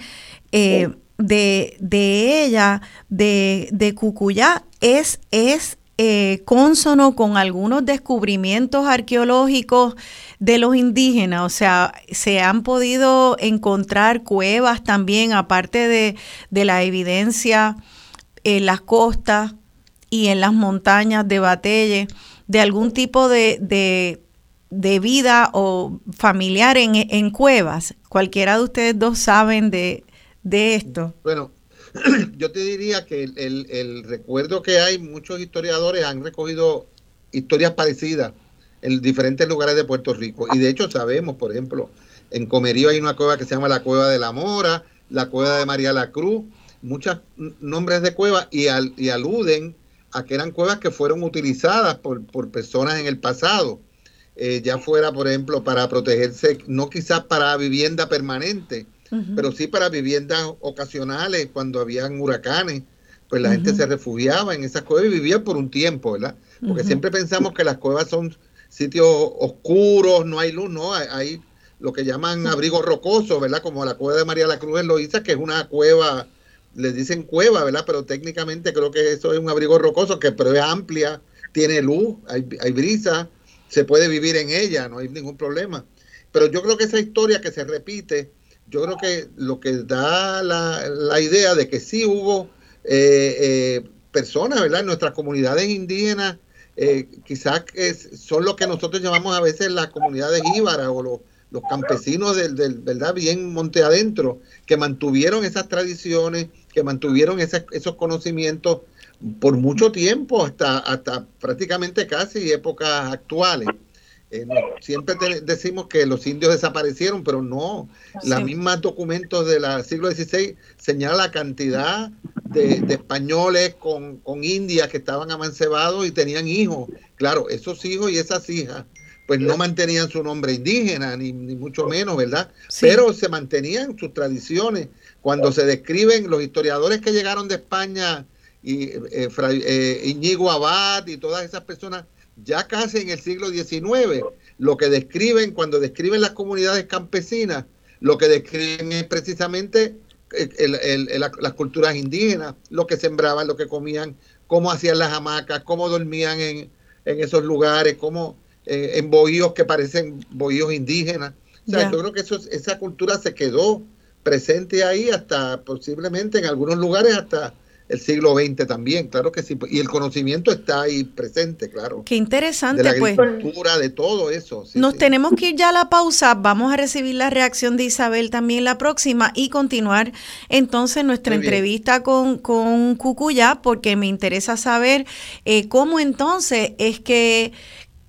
eh, de, de, ella, de, de Cucuyá, es, es eh, consono con algunos descubrimientos arqueológicos de los indígenas, o sea, se han podido encontrar cuevas también, aparte de, la evidencia en las costas y en las montañas de Batelle, de algún tipo de, de, vida o familiar en, en, cuevas. Cualquiera de ustedes dos saben de, de esto. Bueno, (clears throat) yo te diría que el, recuerdo que hay, muchos historiadores han recogido historias parecidas en diferentes lugares de Puerto Rico. Y de hecho sabemos, por ejemplo, en Comerío hay una cueva que se llama la Cueva de la Mora, la Cueva de María la Cruz, muchos nombres de cuevas y, aluden a que eran cuevas que fueron utilizadas por, personas en el pasado, eh, ya fuera, por ejemplo, para protegerse, no quizás para vivienda permanente, pero sí para viviendas ocasionales, cuando habían huracanes, pues la gente se refugiaba en esas cuevas y vivía por un tiempo, ¿verdad? Porque siempre pensamos que las cuevas son sitios oscuros, no hay luz, no, hay, lo que llaman abrigos rocosos, ¿verdad? Como la cueva de María la Cruz en Loíza, que es una cueva, les dicen cueva, ¿verdad? Pero técnicamente creo que eso es un abrigo rocoso, que pero es amplia, tiene luz, hay, hay brisa, se puede vivir en ella, no hay ningún problema. Pero yo creo que esa historia que se repite, yo creo que lo que da la, idea de que sí hubo eh, eh, personas, ¿verdad? Nuestras comunidades indígenas, eh, quizás son lo que nosotros llamamos a veces las comunidades íbaras o los, campesinos del, ¿verdad? Bien monte adentro, que mantuvieron esas tradiciones, que mantuvieron esos conocimientos por mucho tiempo, hasta, hasta prácticamente casi épocas actuales. Eh, siempre decimos que los indios desaparecieron, pero no. Las mismas documentos del siglo XVI señalan la cantidad de, españoles con, con indias que estaban amancebados y tenían hijos. Claro, esos hijos y esas hijas, pues no mantenían su nombre indígena, ni, mucho menos, ¿verdad? Pero se mantenían sus tradiciones. Cuando se describen los historiadores que llegaron de España, y eh, eh, Iñigo Abad y todas esas personas ya casi en el siglo XIX, lo que describen, cuando describen las comunidades campesinas, lo que describen es precisamente las culturas indígenas, lo que sembraban, lo que comían, cómo hacían las hamacas, cómo dormían en, esos lugares, cómo eh, en bohíos que parecen bohíos indígenas. O sea, yo creo que eso, esa cultura se quedó presente ahí hasta posiblemente en algunos lugares hasta el siglo XX también, claro que sí. Y el conocimiento está ahí presente, claro. Qué interesante, de la pues. agricultura, de todo eso. Nos tenemos que ir ya a la pausa. Vamos a recibir la reacción de Isabel también la próxima y continuar entonces nuestra entrevista con, con Cucuyá, porque me interesa saber eh, cómo entonces es que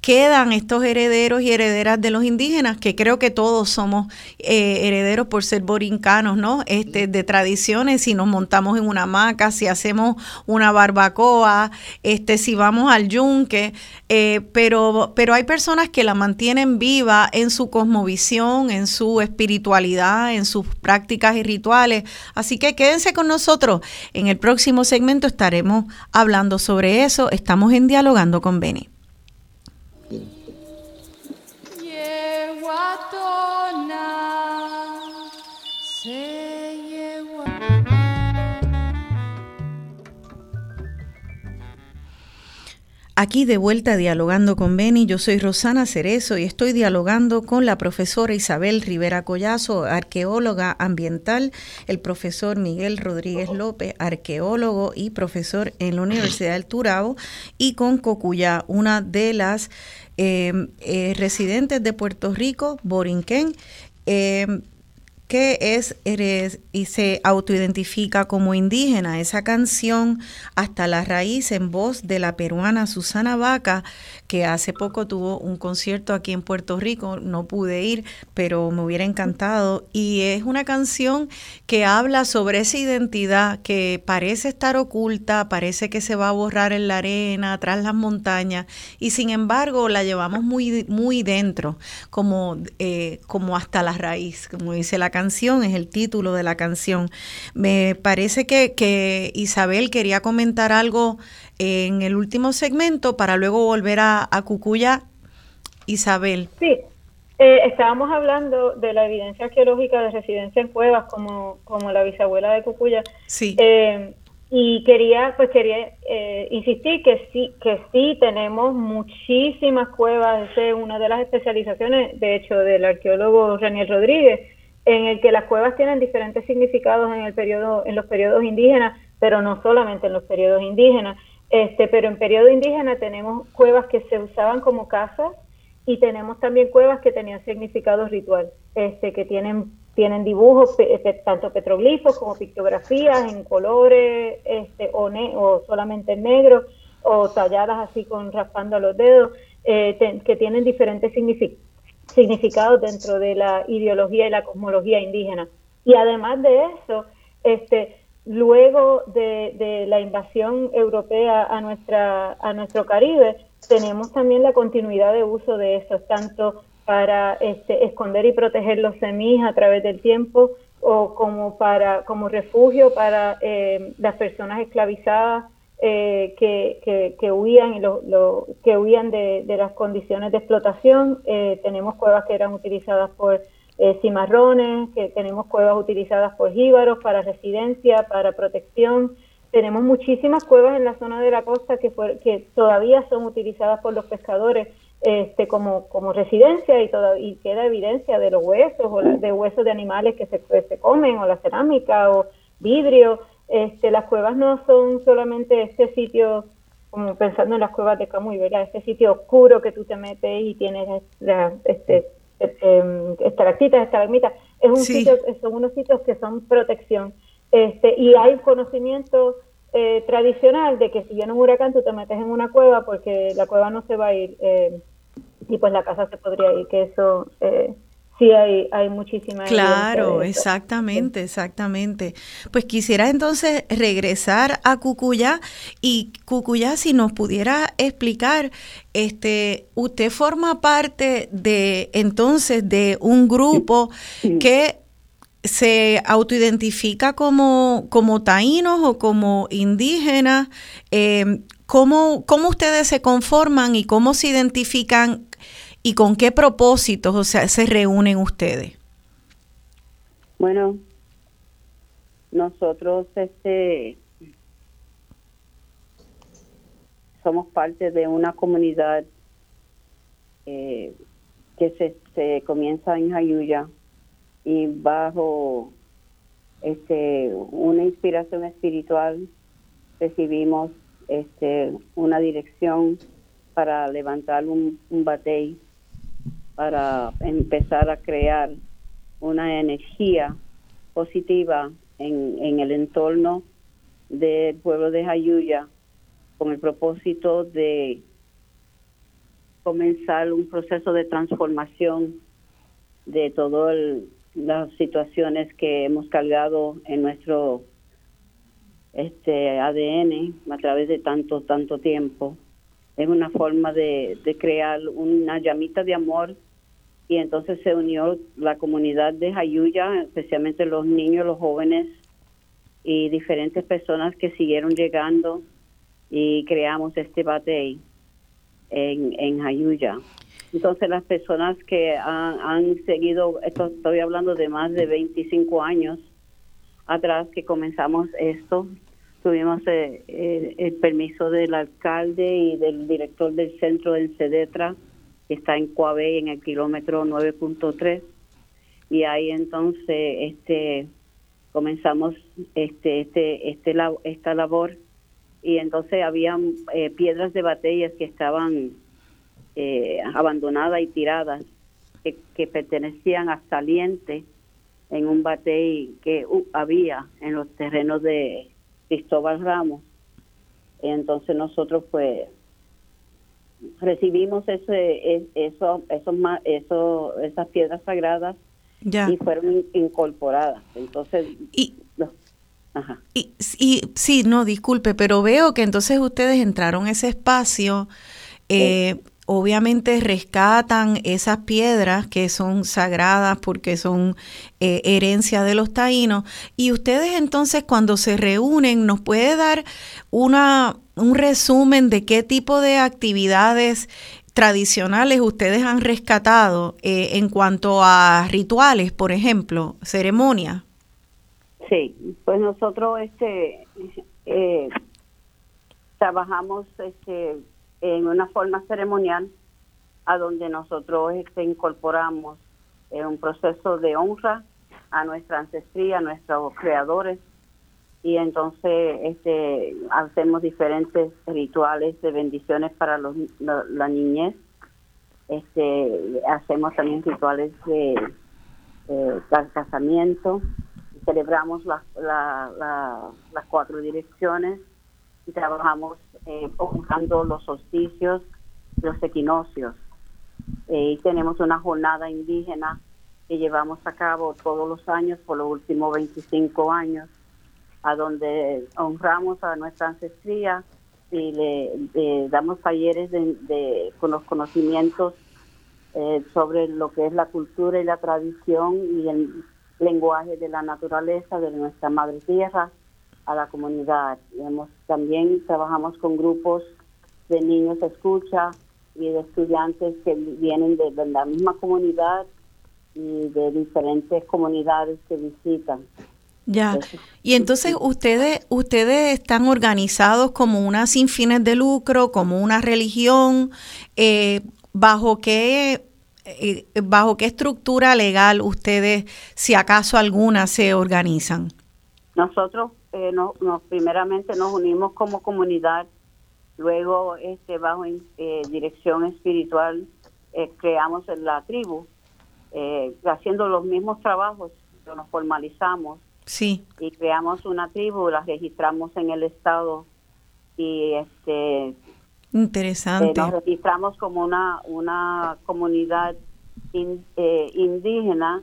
quedan estos herederos y herederas de los indígenas, que creo que todos somos eh, herederos por ser borincanos, ¿no? Este, de tradiciones, si nos montamos en una hamaca, si hacemos una barbacoa, este, si vamos al yunque, eh, pero, pero hay personas que la mantienen viva en su cosmovisión, en su espiritualidad, en sus prácticas y rituales. Así que quédense con nosotros. En el próximo segmento estaremos hablando sobre eso. Estamos en Dialogando con Beni. guatona. Aquí de vuelta dialogando con Beni, yo soy Rosana Cerezo y estoy dialogando con la profesora Isabel Rivera Collazo, arqueóloga ambiental, el profesor Miguel Rodríguez López, arqueólogo y profesor en la Universidad del Turabo, y con Cocuya, una de las eh, eh, residentes de Puerto Rico, Borinquen. Eh, que es eres y se autoidentifica como indígena. Esa canción Hasta la raíz en voz de la peruana Susana Vaca, que hace poco tuvo un concierto aquí en Puerto Rico, no pude ir, pero me hubiera encantado y es una canción que habla sobre esa identidad que parece estar oculta, parece que se va a borrar en la arena, tras las montañas y sin embargo la llevamos muy muy dentro, como eh, como hasta la raíz, como dice la canción, es el título de la canción. Me parece que, que Isabel quería comentar algo en el último segmento para luego volver a, a Cucuya. Isabel. Sí, eh, estábamos hablando de la evidencia arqueológica de residencia en cuevas como, como la bisabuela de Cucuya. Sí. Eh, y quería pues quería eh, insistir que sí que sí tenemos muchísimas cuevas esa es una de las especializaciones de hecho del arqueólogo Raniel Rodríguez en el que las cuevas tienen diferentes significados en el periodo en los periodos indígenas pero no solamente en los periodos indígenas este pero en periodo indígena tenemos cuevas que se usaban como casas y tenemos también cuevas que tenían significado ritual. Este que tienen tienen dibujos tanto petroglifos como pictografías en colores este, o, o solamente en negro o talladas así con raspando los dedos eh, que tienen diferentes significados dentro de la ideología y la cosmología indígena. Y además de eso este luego de, la invasión europea a nuestra a nuestro Caribe tenemos también la continuidad de uso de esos tanto para este, esconder y proteger los semillas a través del tiempo o como para como refugio para eh, las personas esclavizadas eh, que, que, huían y lo, que huían de, las condiciones de explotación. Eh, tenemos cuevas que eran utilizadas por cimarrones que tenemos cuevas utilizadas por jíbaros para residencia para protección tenemos muchísimas cuevas en la zona de la costa que, que todavía son utilizadas por los pescadores este, como, como residencia y, toda, queda evidencia de los huesos o de huesos de animales que se, se comen o la cerámica o vidrio. Este, las cuevas no son solamente este sitio, como pensando en las cuevas de Camuy, ¿verdad? Este sitio oscuro que tú te metes y tienes la, este, estalactitas, estalagmitas. Es un sitio, son unos sitios que son protección. Este, y hay conocimiento eh, tradicional de que si viene un huracán tú te metes en una cueva porque la cueva no se va a ir. Eh, y pues la casa se podría ir, que eso eh, sí hay, hay muchísima Claro, exactamente, exactamente. Pues quisiera entonces regresar a Cucuyá y Cucuyá, si nos pudiera explicar, este, usted forma parte de entonces de un grupo que se autoidentifica como, como taínos o como indígenas. Eh, ¿cómo, ¿Cómo ustedes se conforman y cómo se identifican y con qué propósitos o sea, se reúnen ustedes? Bueno, nosotros este somos parte de una comunidad eh, que se, comienza en Jayuya y bajo este una inspiración espiritual recibimos este una dirección para levantar un, un batey para empezar a crear una energía positiva en, el entorno del pueblo de Jayuya con el propósito de comenzar un proceso de transformación de todas las situaciones que hemos cargado en nuestro este ADN a través de tanto tanto tiempo. Es una forma de crear una llamita de amor y entonces se unió la comunidad de Jayuya, especialmente los niños, los jóvenes y diferentes personas que siguieron llegando y creamos este batey en, en Jayuya. Entonces las personas que han, seguido, esto estoy hablando de más de 25 años atrás que comenzamos esto, tuvimos eh, eh, el permiso del alcalde y del director del centro del CEDETRA está en Coabey en el kilómetro 9.3 y ahí entonces este comenzamos este este este esta labor y entonces habían eh, piedras de batallas que estaban eh, abandonadas y tiradas que, que, pertenecían a Saliente en un batey que había en los terrenos de Cristóbal Ramos. Entonces nosotros pues recibimos ese, eso, esos, eso, esas piedras sagradas y fueron incorporadas. Entonces, y, y, sí, no, disculpe, pero veo que entonces ustedes entraron a ese espacio. Eh, obviamente rescatan esas piedras que son sagradas porque son eh, herencia de los taínos. Y ustedes entonces cuando se reúnen, ¿nos puede dar una, un resumen de qué tipo de actividades tradicionales ustedes han rescatado eh, en cuanto a rituales, por ejemplo, ceremonias? Sí, pues nosotros este eh, trabajamos este en una forma ceremonial a donde nosotros este, incorporamos en un proceso de honra a nuestra ancestría, a nuestros creadores. Y entonces este hacemos diferentes rituales de bendiciones para los, la, niñez. Este hacemos también rituales de, casamiento. Celebramos las cuatro direcciones y trabajamos eh, los solsticios, los equinoccios. Eh, y tenemos una jornada indígena que llevamos a cabo todos los años por los últimos 25 años, a donde honramos a nuestra ancestría y le, damos talleres de, con los conocimientos eh, sobre lo que es la cultura y la tradición y el lenguaje de la naturaleza de nuestra madre tierra a la comunidad. hemos, también trabajamos con grupos de niños escucha y de estudiantes que vienen de, la misma comunidad y de diferentes comunidades que visitan. Ya. Y entonces ustedes ustedes están organizados como una sin fines de lucro, como una religión, eh, bajo qué eh, bajo qué estructura legal ustedes, si acaso alguna, se organizan. Nosotros eh, nos, primeramente nos unimos como comunidad, luego este bajo eh, dirección espiritual eh, creamos la tribu, eh, haciendo los mismos trabajos, nos formalizamos sí. y creamos una tribu, la registramos en el estado y este interesante nos registramos como una una comunidad indígena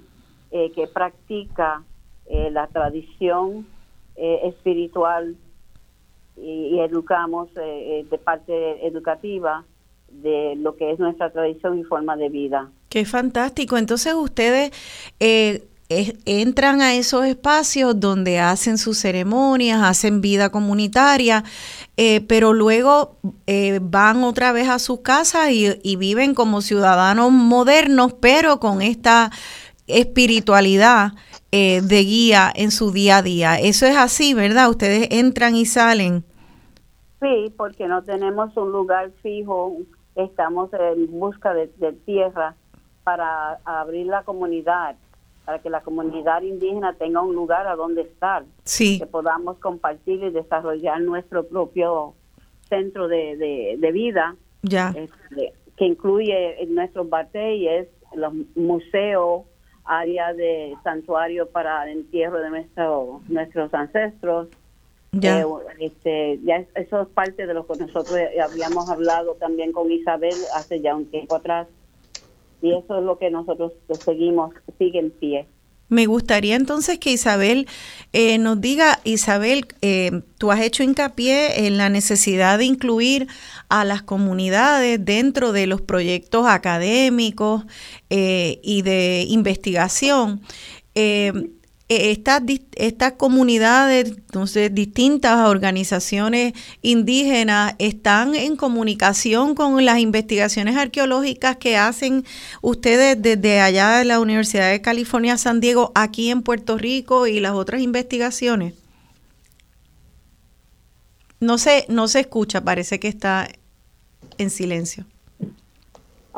que practica la tradición eh, espiritual y, educamos eh, eh, de parte educativa de lo que es nuestra tradición y forma de vida. Qué fantástico. Entonces ustedes entran a esos espacios donde hacen sus ceremonias, hacen vida comunitaria, pero luego van otra vez a sus casas y, viven como ciudadanos modernos, pero con esta espiritualidad eh, de guía en su día a día. Eso es así, ¿verdad? Ustedes entran y salen. Sí, porque no tenemos un lugar fijo, estamos en busca de, tierra para abrir la comunidad, para que la comunidad indígena tenga un lugar a donde estar, sí. que podamos compartir y desarrollar nuestro propio centro de, de, vida, ya. Este, que incluye nuestros batalles, los museos, área de santuario para el entierro de nuestro, nuestros ancestros. Ya. Eh, este, ya eso es parte de lo que nosotros habíamos hablado también con Isabel hace ya un tiempo atrás. Y eso es lo que nosotros seguimos, sigue en pie. Me gustaría entonces que Isabel eh, nos diga, Isabel, eh, tú has hecho hincapié en la necesidad de incluir a las comunidades dentro de los proyectos académicos eh, y de investigación. Estas, estas comunidades, entonces distintas organizaciones indígenas están en comunicación con las investigaciones arqueológicas que hacen ustedes desde allá de la Universidad de California, San Diego, aquí en Puerto Rico y las otras investigaciones. No se, no se escucha, parece que está en silencio.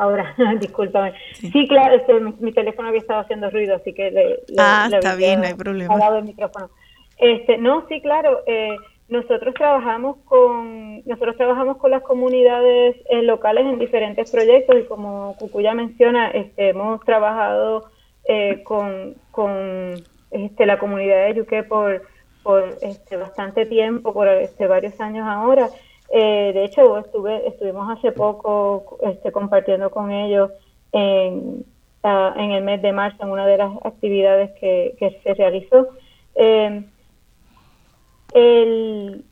Ahora, (laughs) discúlpame. Sí, claro, este, mi, teléfono había estado haciendo ruido, así que le, ah, está bien, no hay problema. el micrófono. Este, no, sí, claro. Eh, nosotros trabajamos con nosotros trabajamos con las comunidades eh, locales en diferentes proyectos y como Cucuya menciona, este, hemos trabajado eh, con, con este, la comunidad de Yuque por, por este, bastante tiempo, por este, varios años ahora. Eh, de hecho, estuve, estuvimos hace poco este, compartiendo con ellos en, en el mes de marzo en una de las actividades que, que se realizó. Eh, el,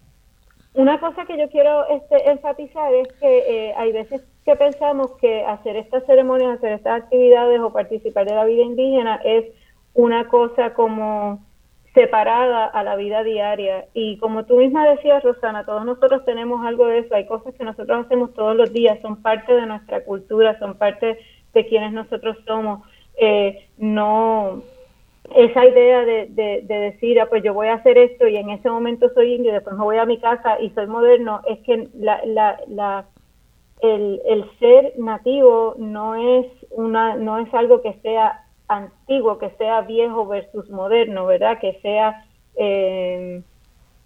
una cosa que yo quiero este, enfatizar es que eh, hay veces que pensamos que hacer estas ceremonias, hacer estas actividades o participar de la vida indígena es una cosa como separada a la vida diaria. Y como tú misma decías, Rosana, todos nosotros tenemos algo de eso. Hay cosas que nosotros hacemos todos los días, son parte de nuestra cultura, son parte de quienes nosotros somos. Eh, no esa idea de, de, decir, ah, pues yo voy a hacer esto y en ese momento soy indio, después me voy a mi casa y soy moderno, es que la, la, la, el, el ser nativo no es, una, no es algo que sea antiguo, que sea viejo versus moderno, ¿verdad? Que sea, eh,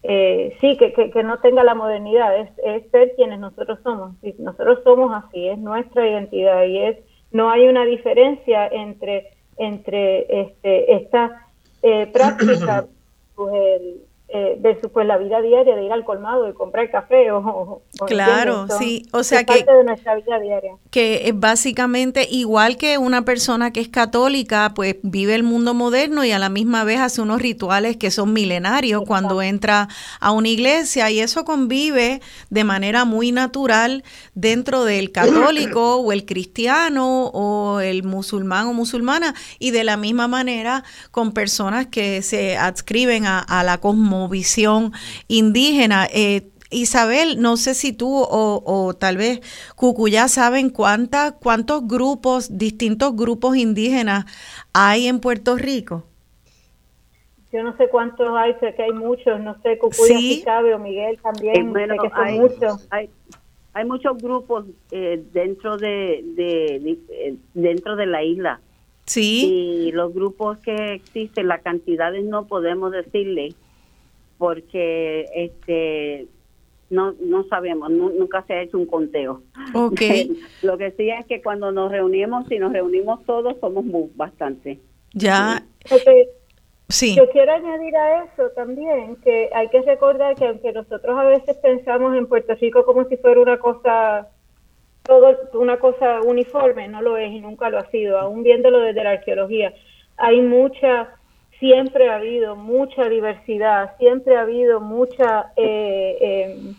eh, sí, que, que, que, no tenga la modernidad, es, es ser quienes nosotros somos. nosotros somos así, es nuestra identidad y es, no hay una diferencia entre entre este, esta eh, práctica (clears throat) pues, el, eh, versus pues la vida diaria de ir al colmado y comprar café o, claro sí o sea que de nuestra vida diaria. que es básicamente igual que una persona que es católica pues vive el mundo moderno y a la misma vez hace unos rituales que son milenarios cuando entra a una iglesia y eso convive de manera muy natural dentro del católico o el cristiano o el musulmán o musulmana y de la misma manera con personas que se adscriben a, a la cosmovisión visión indígena. Eh, Isabel, no sé si tú o, o tal vez Cucuyá saben cuántas, cuántos grupos, distintos grupos indígenas hay en Puerto Rico. Yo no sé cuántos hay, sé que hay muchos, no sé, Cucuyá si sabe o Miguel también, bueno, que son hay, muchos. Hay, hay muchos grupos eh, dentro de, de, eh, dentro de la isla. Sí. Y los grupos que existen, las cantidades no podemos decirle, porque este no no sabemos, nunca se ha hecho un conteo. Okay. (laughs) Lo que sí es que cuando nos reunimos, si nos reunimos todos, somos bastante. Ya. Sí. Yo quiero añadir a eso también que hay que recordar que aunque nosotros a veces pensamos en Puerto Rico como si fuera una cosa todo una cosa uniforme, no lo es y nunca lo ha sido, aún viéndolo desde la arqueología. Hay mucha siempre ha habido mucha diversidad, siempre ha habido mucha, eh, em,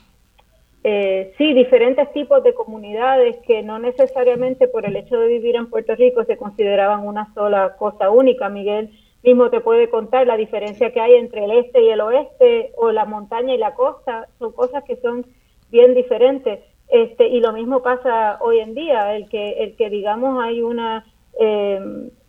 eh, sí, diferentes tipos de comunidades que no necesariamente por el hecho de vivir en Puerto Rico se consideraban una sola cosa única. Miguel mismo te puede contar la diferencia que hay entre el este y el oeste o la montaña y la costa, son cosas que son bien diferentes. Este, y lo mismo pasa hoy en día, el que, el que digamos hay una eh,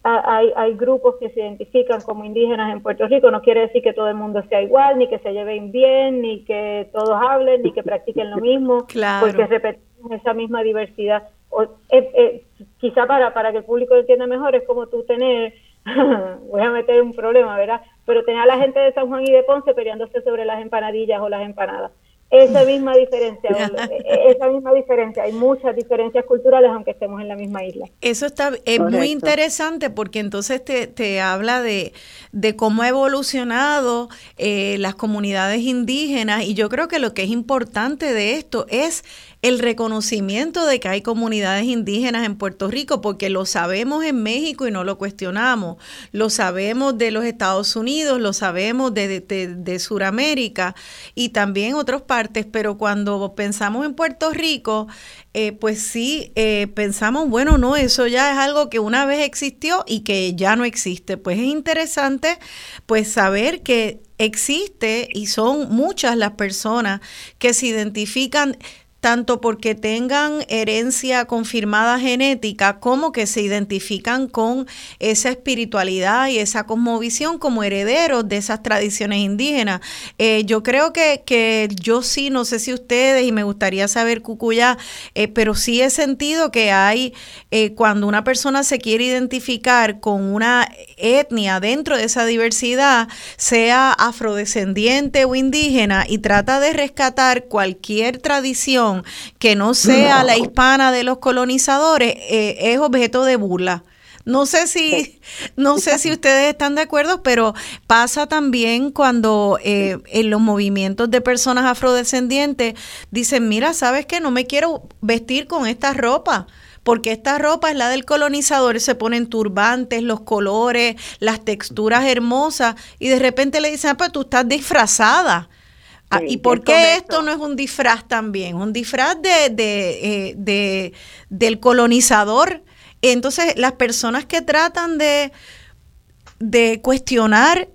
hay, hay grupos que se identifican como indígenas en Puerto Rico, no quiere decir que todo el mundo sea igual, ni que se lleven bien, ni que todos hablen, ni que practiquen lo mismo, (laughs) porque repetimos esa misma diversidad. O, eh, eh, quizá para, para que el público entienda mejor, es como tú tener, (laughs) voy a meter un problema, ¿verdad? Pero tener a la gente de San Juan y de Ponce peleándose sobre las empanadillas o las empanadas esa misma diferencia, (laughs) e-, esa misma diferencia. Hay muchas diferencias culturales aunque estemos en la misma isla. Eso está es muy interesante porque entonces te, te habla de, de cómo ha evolucionado eh, las comunidades indígenas y yo creo que lo que es importante de esto es el reconocimiento de que hay comunidades indígenas en Puerto Rico, porque lo sabemos en México y no lo cuestionamos, lo sabemos de los Estados Unidos, lo sabemos de, de, Sudamérica y también otras partes, pero cuando pensamos en Puerto Rico, eh, pues sí, eh, pensamos, bueno, no, eso ya es algo que una vez existió y que ya no existe. Pues es interesante pues saber que existe y son muchas las personas que se identifican tanto porque tengan herencia confirmada genética como que se identifican con esa espiritualidad y esa cosmovisión como herederos de esas tradiciones indígenas. Eh, yo creo que, que, yo sí, no sé si ustedes, y me gustaría saber Cucuya, eh, pero sí he sentido que hay, eh, cuando una persona se quiere identificar con una etnia dentro de esa diversidad, sea afrodescendiente o indígena, y trata de rescatar cualquier tradición, que no sea la hispana de los colonizadores eh, es objeto de burla No sé si, no sé si ustedes están de acuerdo, pero pasa también cuando eh, en los movimientos de personas afrodescendientes dicen, mira, ¿sabes qué? No me quiero vestir con esta ropa porque esta ropa es la del colonizador, se ponen turbantes, los colores, las texturas hermosas, y de repente le dicen, ah, pues tú estás disfrazada. Ah, ¿Y por qué esto no es un disfraz también? Un disfraz de, de, eh, de, del colonizador. Entonces, las personas que tratan de, de cuestionar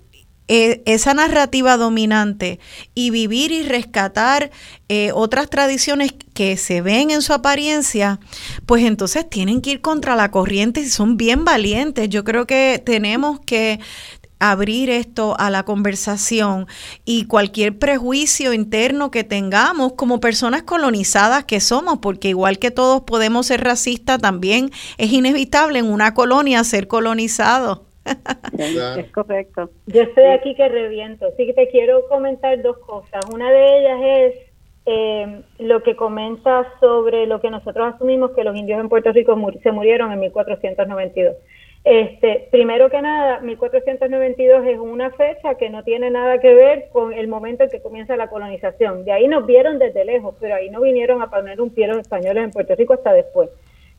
eh, esa narrativa dominante y vivir y rescatar eh, otras tradiciones que se ven en su apariencia, pues entonces tienen que ir contra la corriente y son bien valientes. Yo creo que tenemos que abrir esto a la conversación y cualquier prejuicio interno que tengamos como personas colonizadas que somos, porque igual que todos podemos ser racistas, también es inevitable en una colonia ser colonizado. (laughs) Es correcto. Yo estoy aquí que reviento, así que te quiero comentar dos cosas. Una de ellas es eh, lo que comenta sobre lo que nosotros asumimos que los indios en Puerto Rico se murieron en 1492. Este, primero que nada, 1492 es una fecha que no tiene nada que ver con el momento en que comienza la colonización. De ahí nos vieron desde lejos, pero ahí no vinieron a poner un pie los españoles en Puerto Rico hasta después.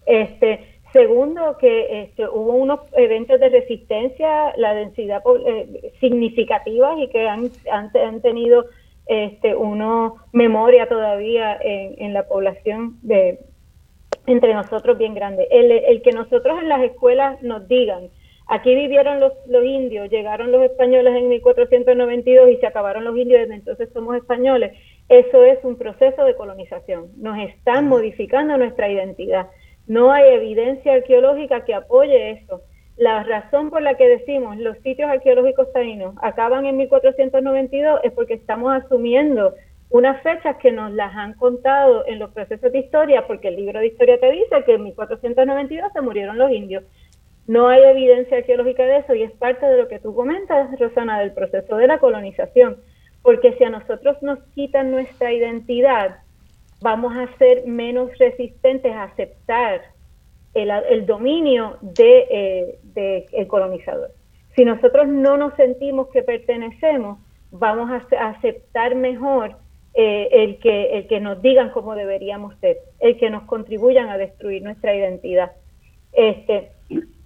Este, Segundo, que este, hubo unos eventos de resistencia, la densidad eh, significativa y que han, han, tenido este, una memoria todavía en, la población de entre nosotros bien grande. El, que nosotros en las escuelas nos digan, aquí vivieron los, los indios, llegaron los españoles en 1492 y se acabaron los indios, desde entonces somos españoles, eso es un proceso de colonización. Nos están modificando nuestra identidad. No hay evidencia arqueológica que apoye eso. La razón por la que decimos los sitios arqueológicos taínos acaban en 1492 es porque estamos asumiendo unas fechas que nos las han contado en los procesos de historia, porque el libro de historia te dice que en 1492 se murieron los indios. No hay evidencia arqueológica de eso y es parte de lo que tú comentas, Rosana, del proceso de la colonización. Porque si a nosotros nos quitan nuestra identidad, vamos a ser menos resistentes a aceptar el, dominio del de, eh, colonizador. Si nosotros no nos sentimos que pertenecemos, vamos a, aceptar mejor eh, el, que, el que nos digan cómo deberíamos ser, el que nos contribuyan a destruir nuestra identidad. Este,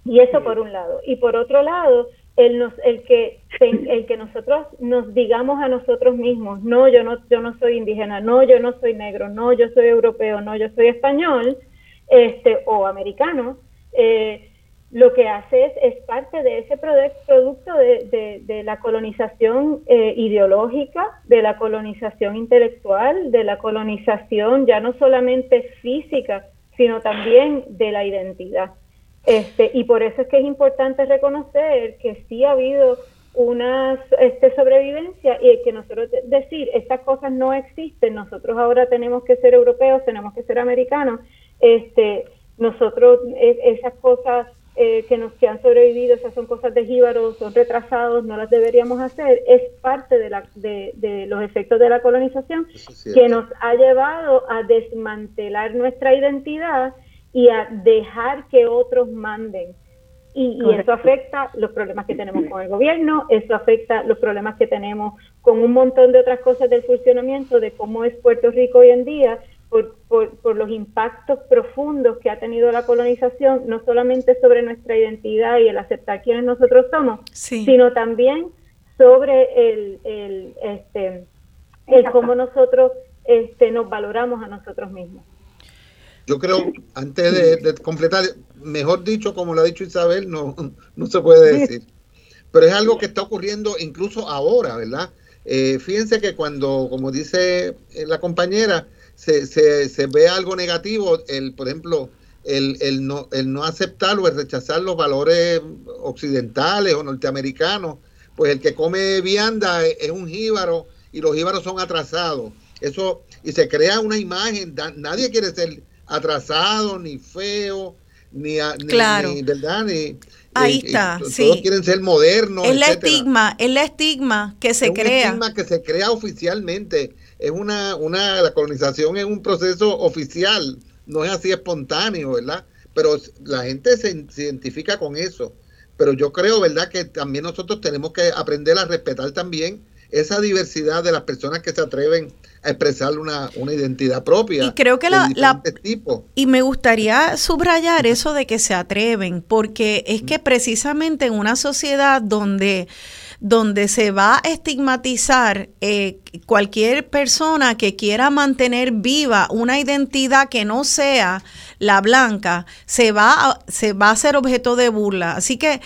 y eso por un lado. Y por otro lado, el, nos, el, que, el que nosotros nos digamos a nosotros mismos, no yo, no, yo no soy indígena, no, yo no soy negro, no, yo soy europeo, no, yo soy español este, o americano, eh, lo que hace es, es parte de ese producto de, la colonización eh, ideológica, de la colonización intelectual, de la colonización ya no solamente física, sino también de la identidad. Este, y por eso es que es importante reconocer que sí ha habido una este, sobrevivencia y que nosotros decir estas cosas no existen, nosotros ahora tenemos que ser europeos, tenemos que ser americanos, este, nosotros esas cosas eh, que nos que han sobrevivido, esas son cosas de jíbaros, son retrasados, no las deberíamos hacer, es parte de, la, de, de los efectos de la colonización que nos ha llevado a desmantelar nuestra identidad y a dejar que otros manden. Y, eso afecta los problemas que tenemos con el gobierno, eso afecta los problemas que tenemos con un montón de otras cosas del funcionamiento de cómo es Puerto Rico hoy en día, por, por, los impactos profundos que ha tenido la colonización, no solamente sobre nuestra identidad y el aceptar quiénes nosotros somos, sino también sobre el, el, este, el cómo nosotros este, nos valoramos a nosotros mismos. Yo creo, antes de, completar, mejor dicho, como lo ha dicho Isabel, no, no se puede decir. Pero es algo que está ocurriendo incluso ahora, ¿verdad? Eh, fíjense que cuando, como dice eh, la compañera, se, se, se, ve algo negativo, el, por ejemplo, el, el, no, el no aceptar o el rechazar los valores occidentales o norteamericanos, pues el que come vianda es, un jíbaro y los jíbaros son atrasados. Eso, y se crea una imagen, nadie quiere ser atrasado, ni feo, ni, claro. ¿verdad? Ni, Ahí está, sí. Todos quieren ser modernos. Es la estigma, es la estigma que se crea. Es estigma que se crea oficialmente. Es una, una, la colonización es un proceso oficial, no es así espontáneo, ¿verdad? pero la gente se, identifica con eso. Pero yo creo, ¿verdad?, que también nosotros tenemos que aprender a respetar también esa diversidad de las personas que se atreven a expresar una, identidad propia. Y creo que la, la y me gustaría subrayar eso de que se atreven, porque es que precisamente en una sociedad donde donde se va a estigmatizar eh, cualquier persona que quiera mantener viva una identidad que no sea la blanca, se va a, se va a ser objeto de burla. Así que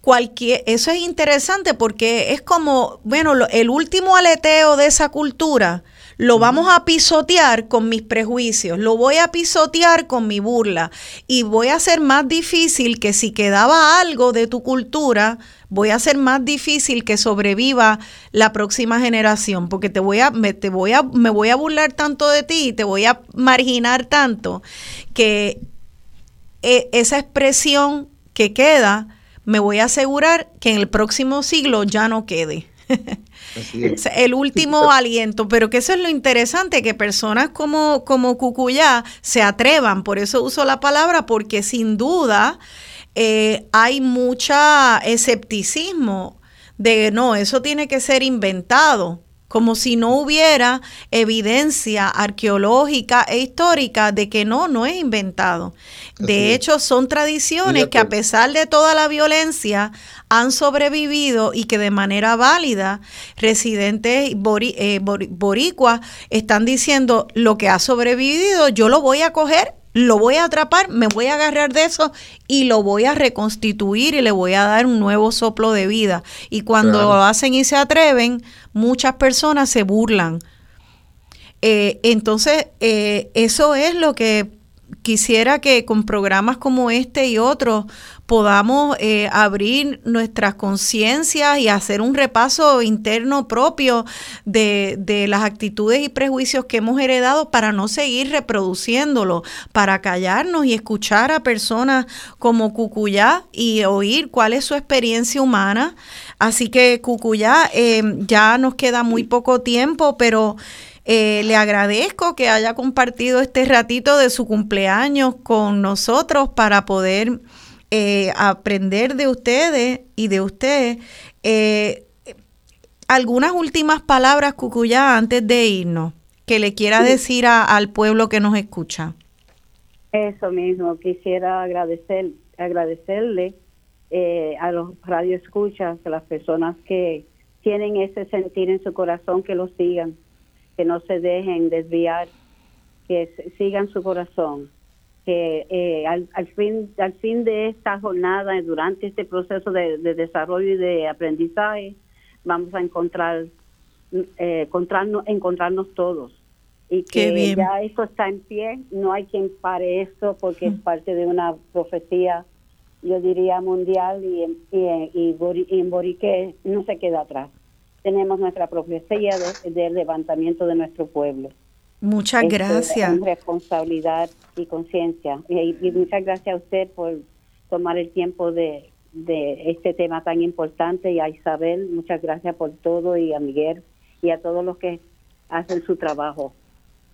cualquier, eso es interesante porque es como, bueno, el último aleteo de esa cultura lo vamos a pisotear con mis prejuicios, lo voy a pisotear con mi burla y voy a hacer más difícil que si quedaba algo de tu cultura, voy a hacer más difícil que sobreviva la próxima generación, porque te voy a, me, te voy a, me voy a burlar tanto de ti, te voy a marginar tanto, que e, esa expresión que queda, me voy a asegurar que en el próximo siglo ya no quede. (laughs) El último aliento, pero que eso es lo interesante, que personas como, como Cucuyá se atrevan, por eso uso la palabra, porque sin duda eh, hay mucha escepticismo de no, eso tiene que ser inventado como si no hubiera evidencia arqueológica e histórica de que no, no es inventado. De hecho, son tradiciones que a pesar de toda la violencia han sobrevivido y que de manera válida residentes eh, boricuas están diciendo lo que ha sobrevivido, yo lo voy a coger lo voy a atrapar, me voy a agarrar de eso y lo voy a reconstituir y le voy a dar un nuevo soplo de vida. Y cuando lo hacen y se atreven, muchas personas se burlan. Eh, entonces, eh, eso es lo que quisiera que con programas como este y otros podamos eh, abrir nuestras conciencias y hacer un repaso interno propio de, de, las actitudes y prejuicios que hemos heredado para no seguir reproduciéndolo, para callarnos y escuchar a personas como Cucuyá y oír cuál es su experiencia humana. Así que Cucuyá, eh, ya nos queda muy poco tiempo, pero... Eh, le agradezco que haya compartido este ratito de su cumpleaños con nosotros para poder eh, aprender de ustedes y de usted. Eh, algunas últimas palabras, Cucuya, antes de irnos, que le quiera decir al pueblo que nos escucha. Eso mismo, quisiera agradecer, agradecerle a los radioescuchas, a las personas que tienen ese sentir en su corazón, que lo sigan que no se dejen desviar, que sigan su corazón, que eh, al, fin al fin de esta jornada, durante este proceso de, desarrollo y de aprendizaje, vamos a encontrar eh, encontrarnos, encontrarnos todos. Y que ya eso está en pie, no hay quien pare esto porque es mm. parte de una profecía, yo diría mundial y, y, y, y en Borique no se queda atrás tenemos nuestra profecía del de levantamiento de nuestro pueblo. Muchas gracias. responsabilidad y conciencia. Y, muchas gracias a usted por tomar el tiempo de, de este tema tan importante y a Isabel, muchas gracias por todo y a Miguel y a todos los que hacen su trabajo.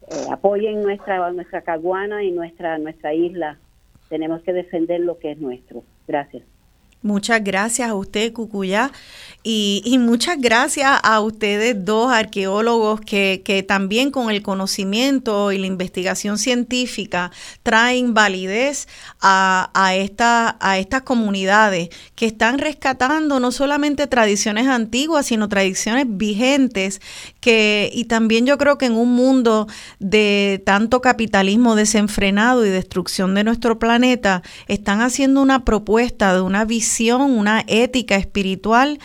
Eh, apoyen nuestra nuestra caguana y nuestra nuestra isla. Tenemos que defender lo que es nuestro. Gracias. Muchas gracias a usted, Cucuyá, y, muchas gracias a ustedes dos arqueólogos que, que, también con el conocimiento y la investigación científica traen validez a, a, esta, a estas comunidades que están rescatando no solamente tradiciones antiguas, sino tradiciones vigentes, que, y también yo creo que en un mundo de tanto capitalismo desenfrenado y destrucción de nuestro planeta, están haciendo una propuesta de una visión una ética espiritual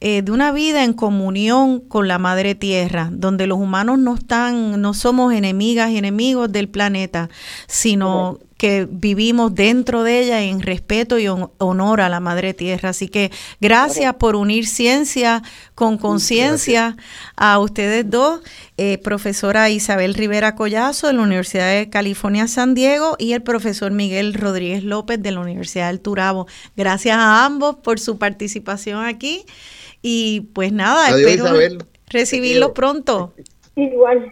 eh, de una vida en comunión con la madre tierra, donde los humanos no están, no somos enemigas y enemigos del planeta, sino que vivimos dentro de ella en respeto y honor a la madre tierra. Así que gracias por unir ciencia con conciencia a ustedes dos, eh, profesora Isabel Rivera Collazo de la Universidad de California San Diego y el profesor Miguel Rodríguez López de la Universidad del Turabo. Gracias a ambos por su participación aquí y pues nada, espero recibirlo pronto. Igual.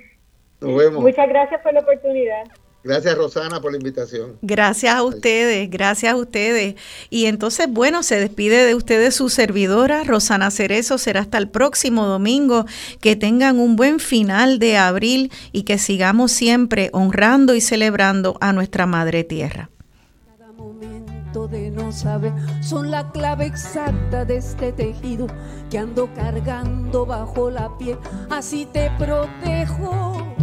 Nos vemos. Muchas gracias por la oportunidad. Gracias Rosana por la invitación. Gracias a ustedes, gracias a ustedes. Y entonces, bueno, se despide de ustedes su servidora, Rosana Cerezo. Será hasta el próximo domingo. Que tengan un buen final de abril y que sigamos siempre honrando y celebrando a nuestra Madre Tierra. Cada momento de no saber son la clave exacta de este tejido que ando cargando bajo la piel. Así te protejo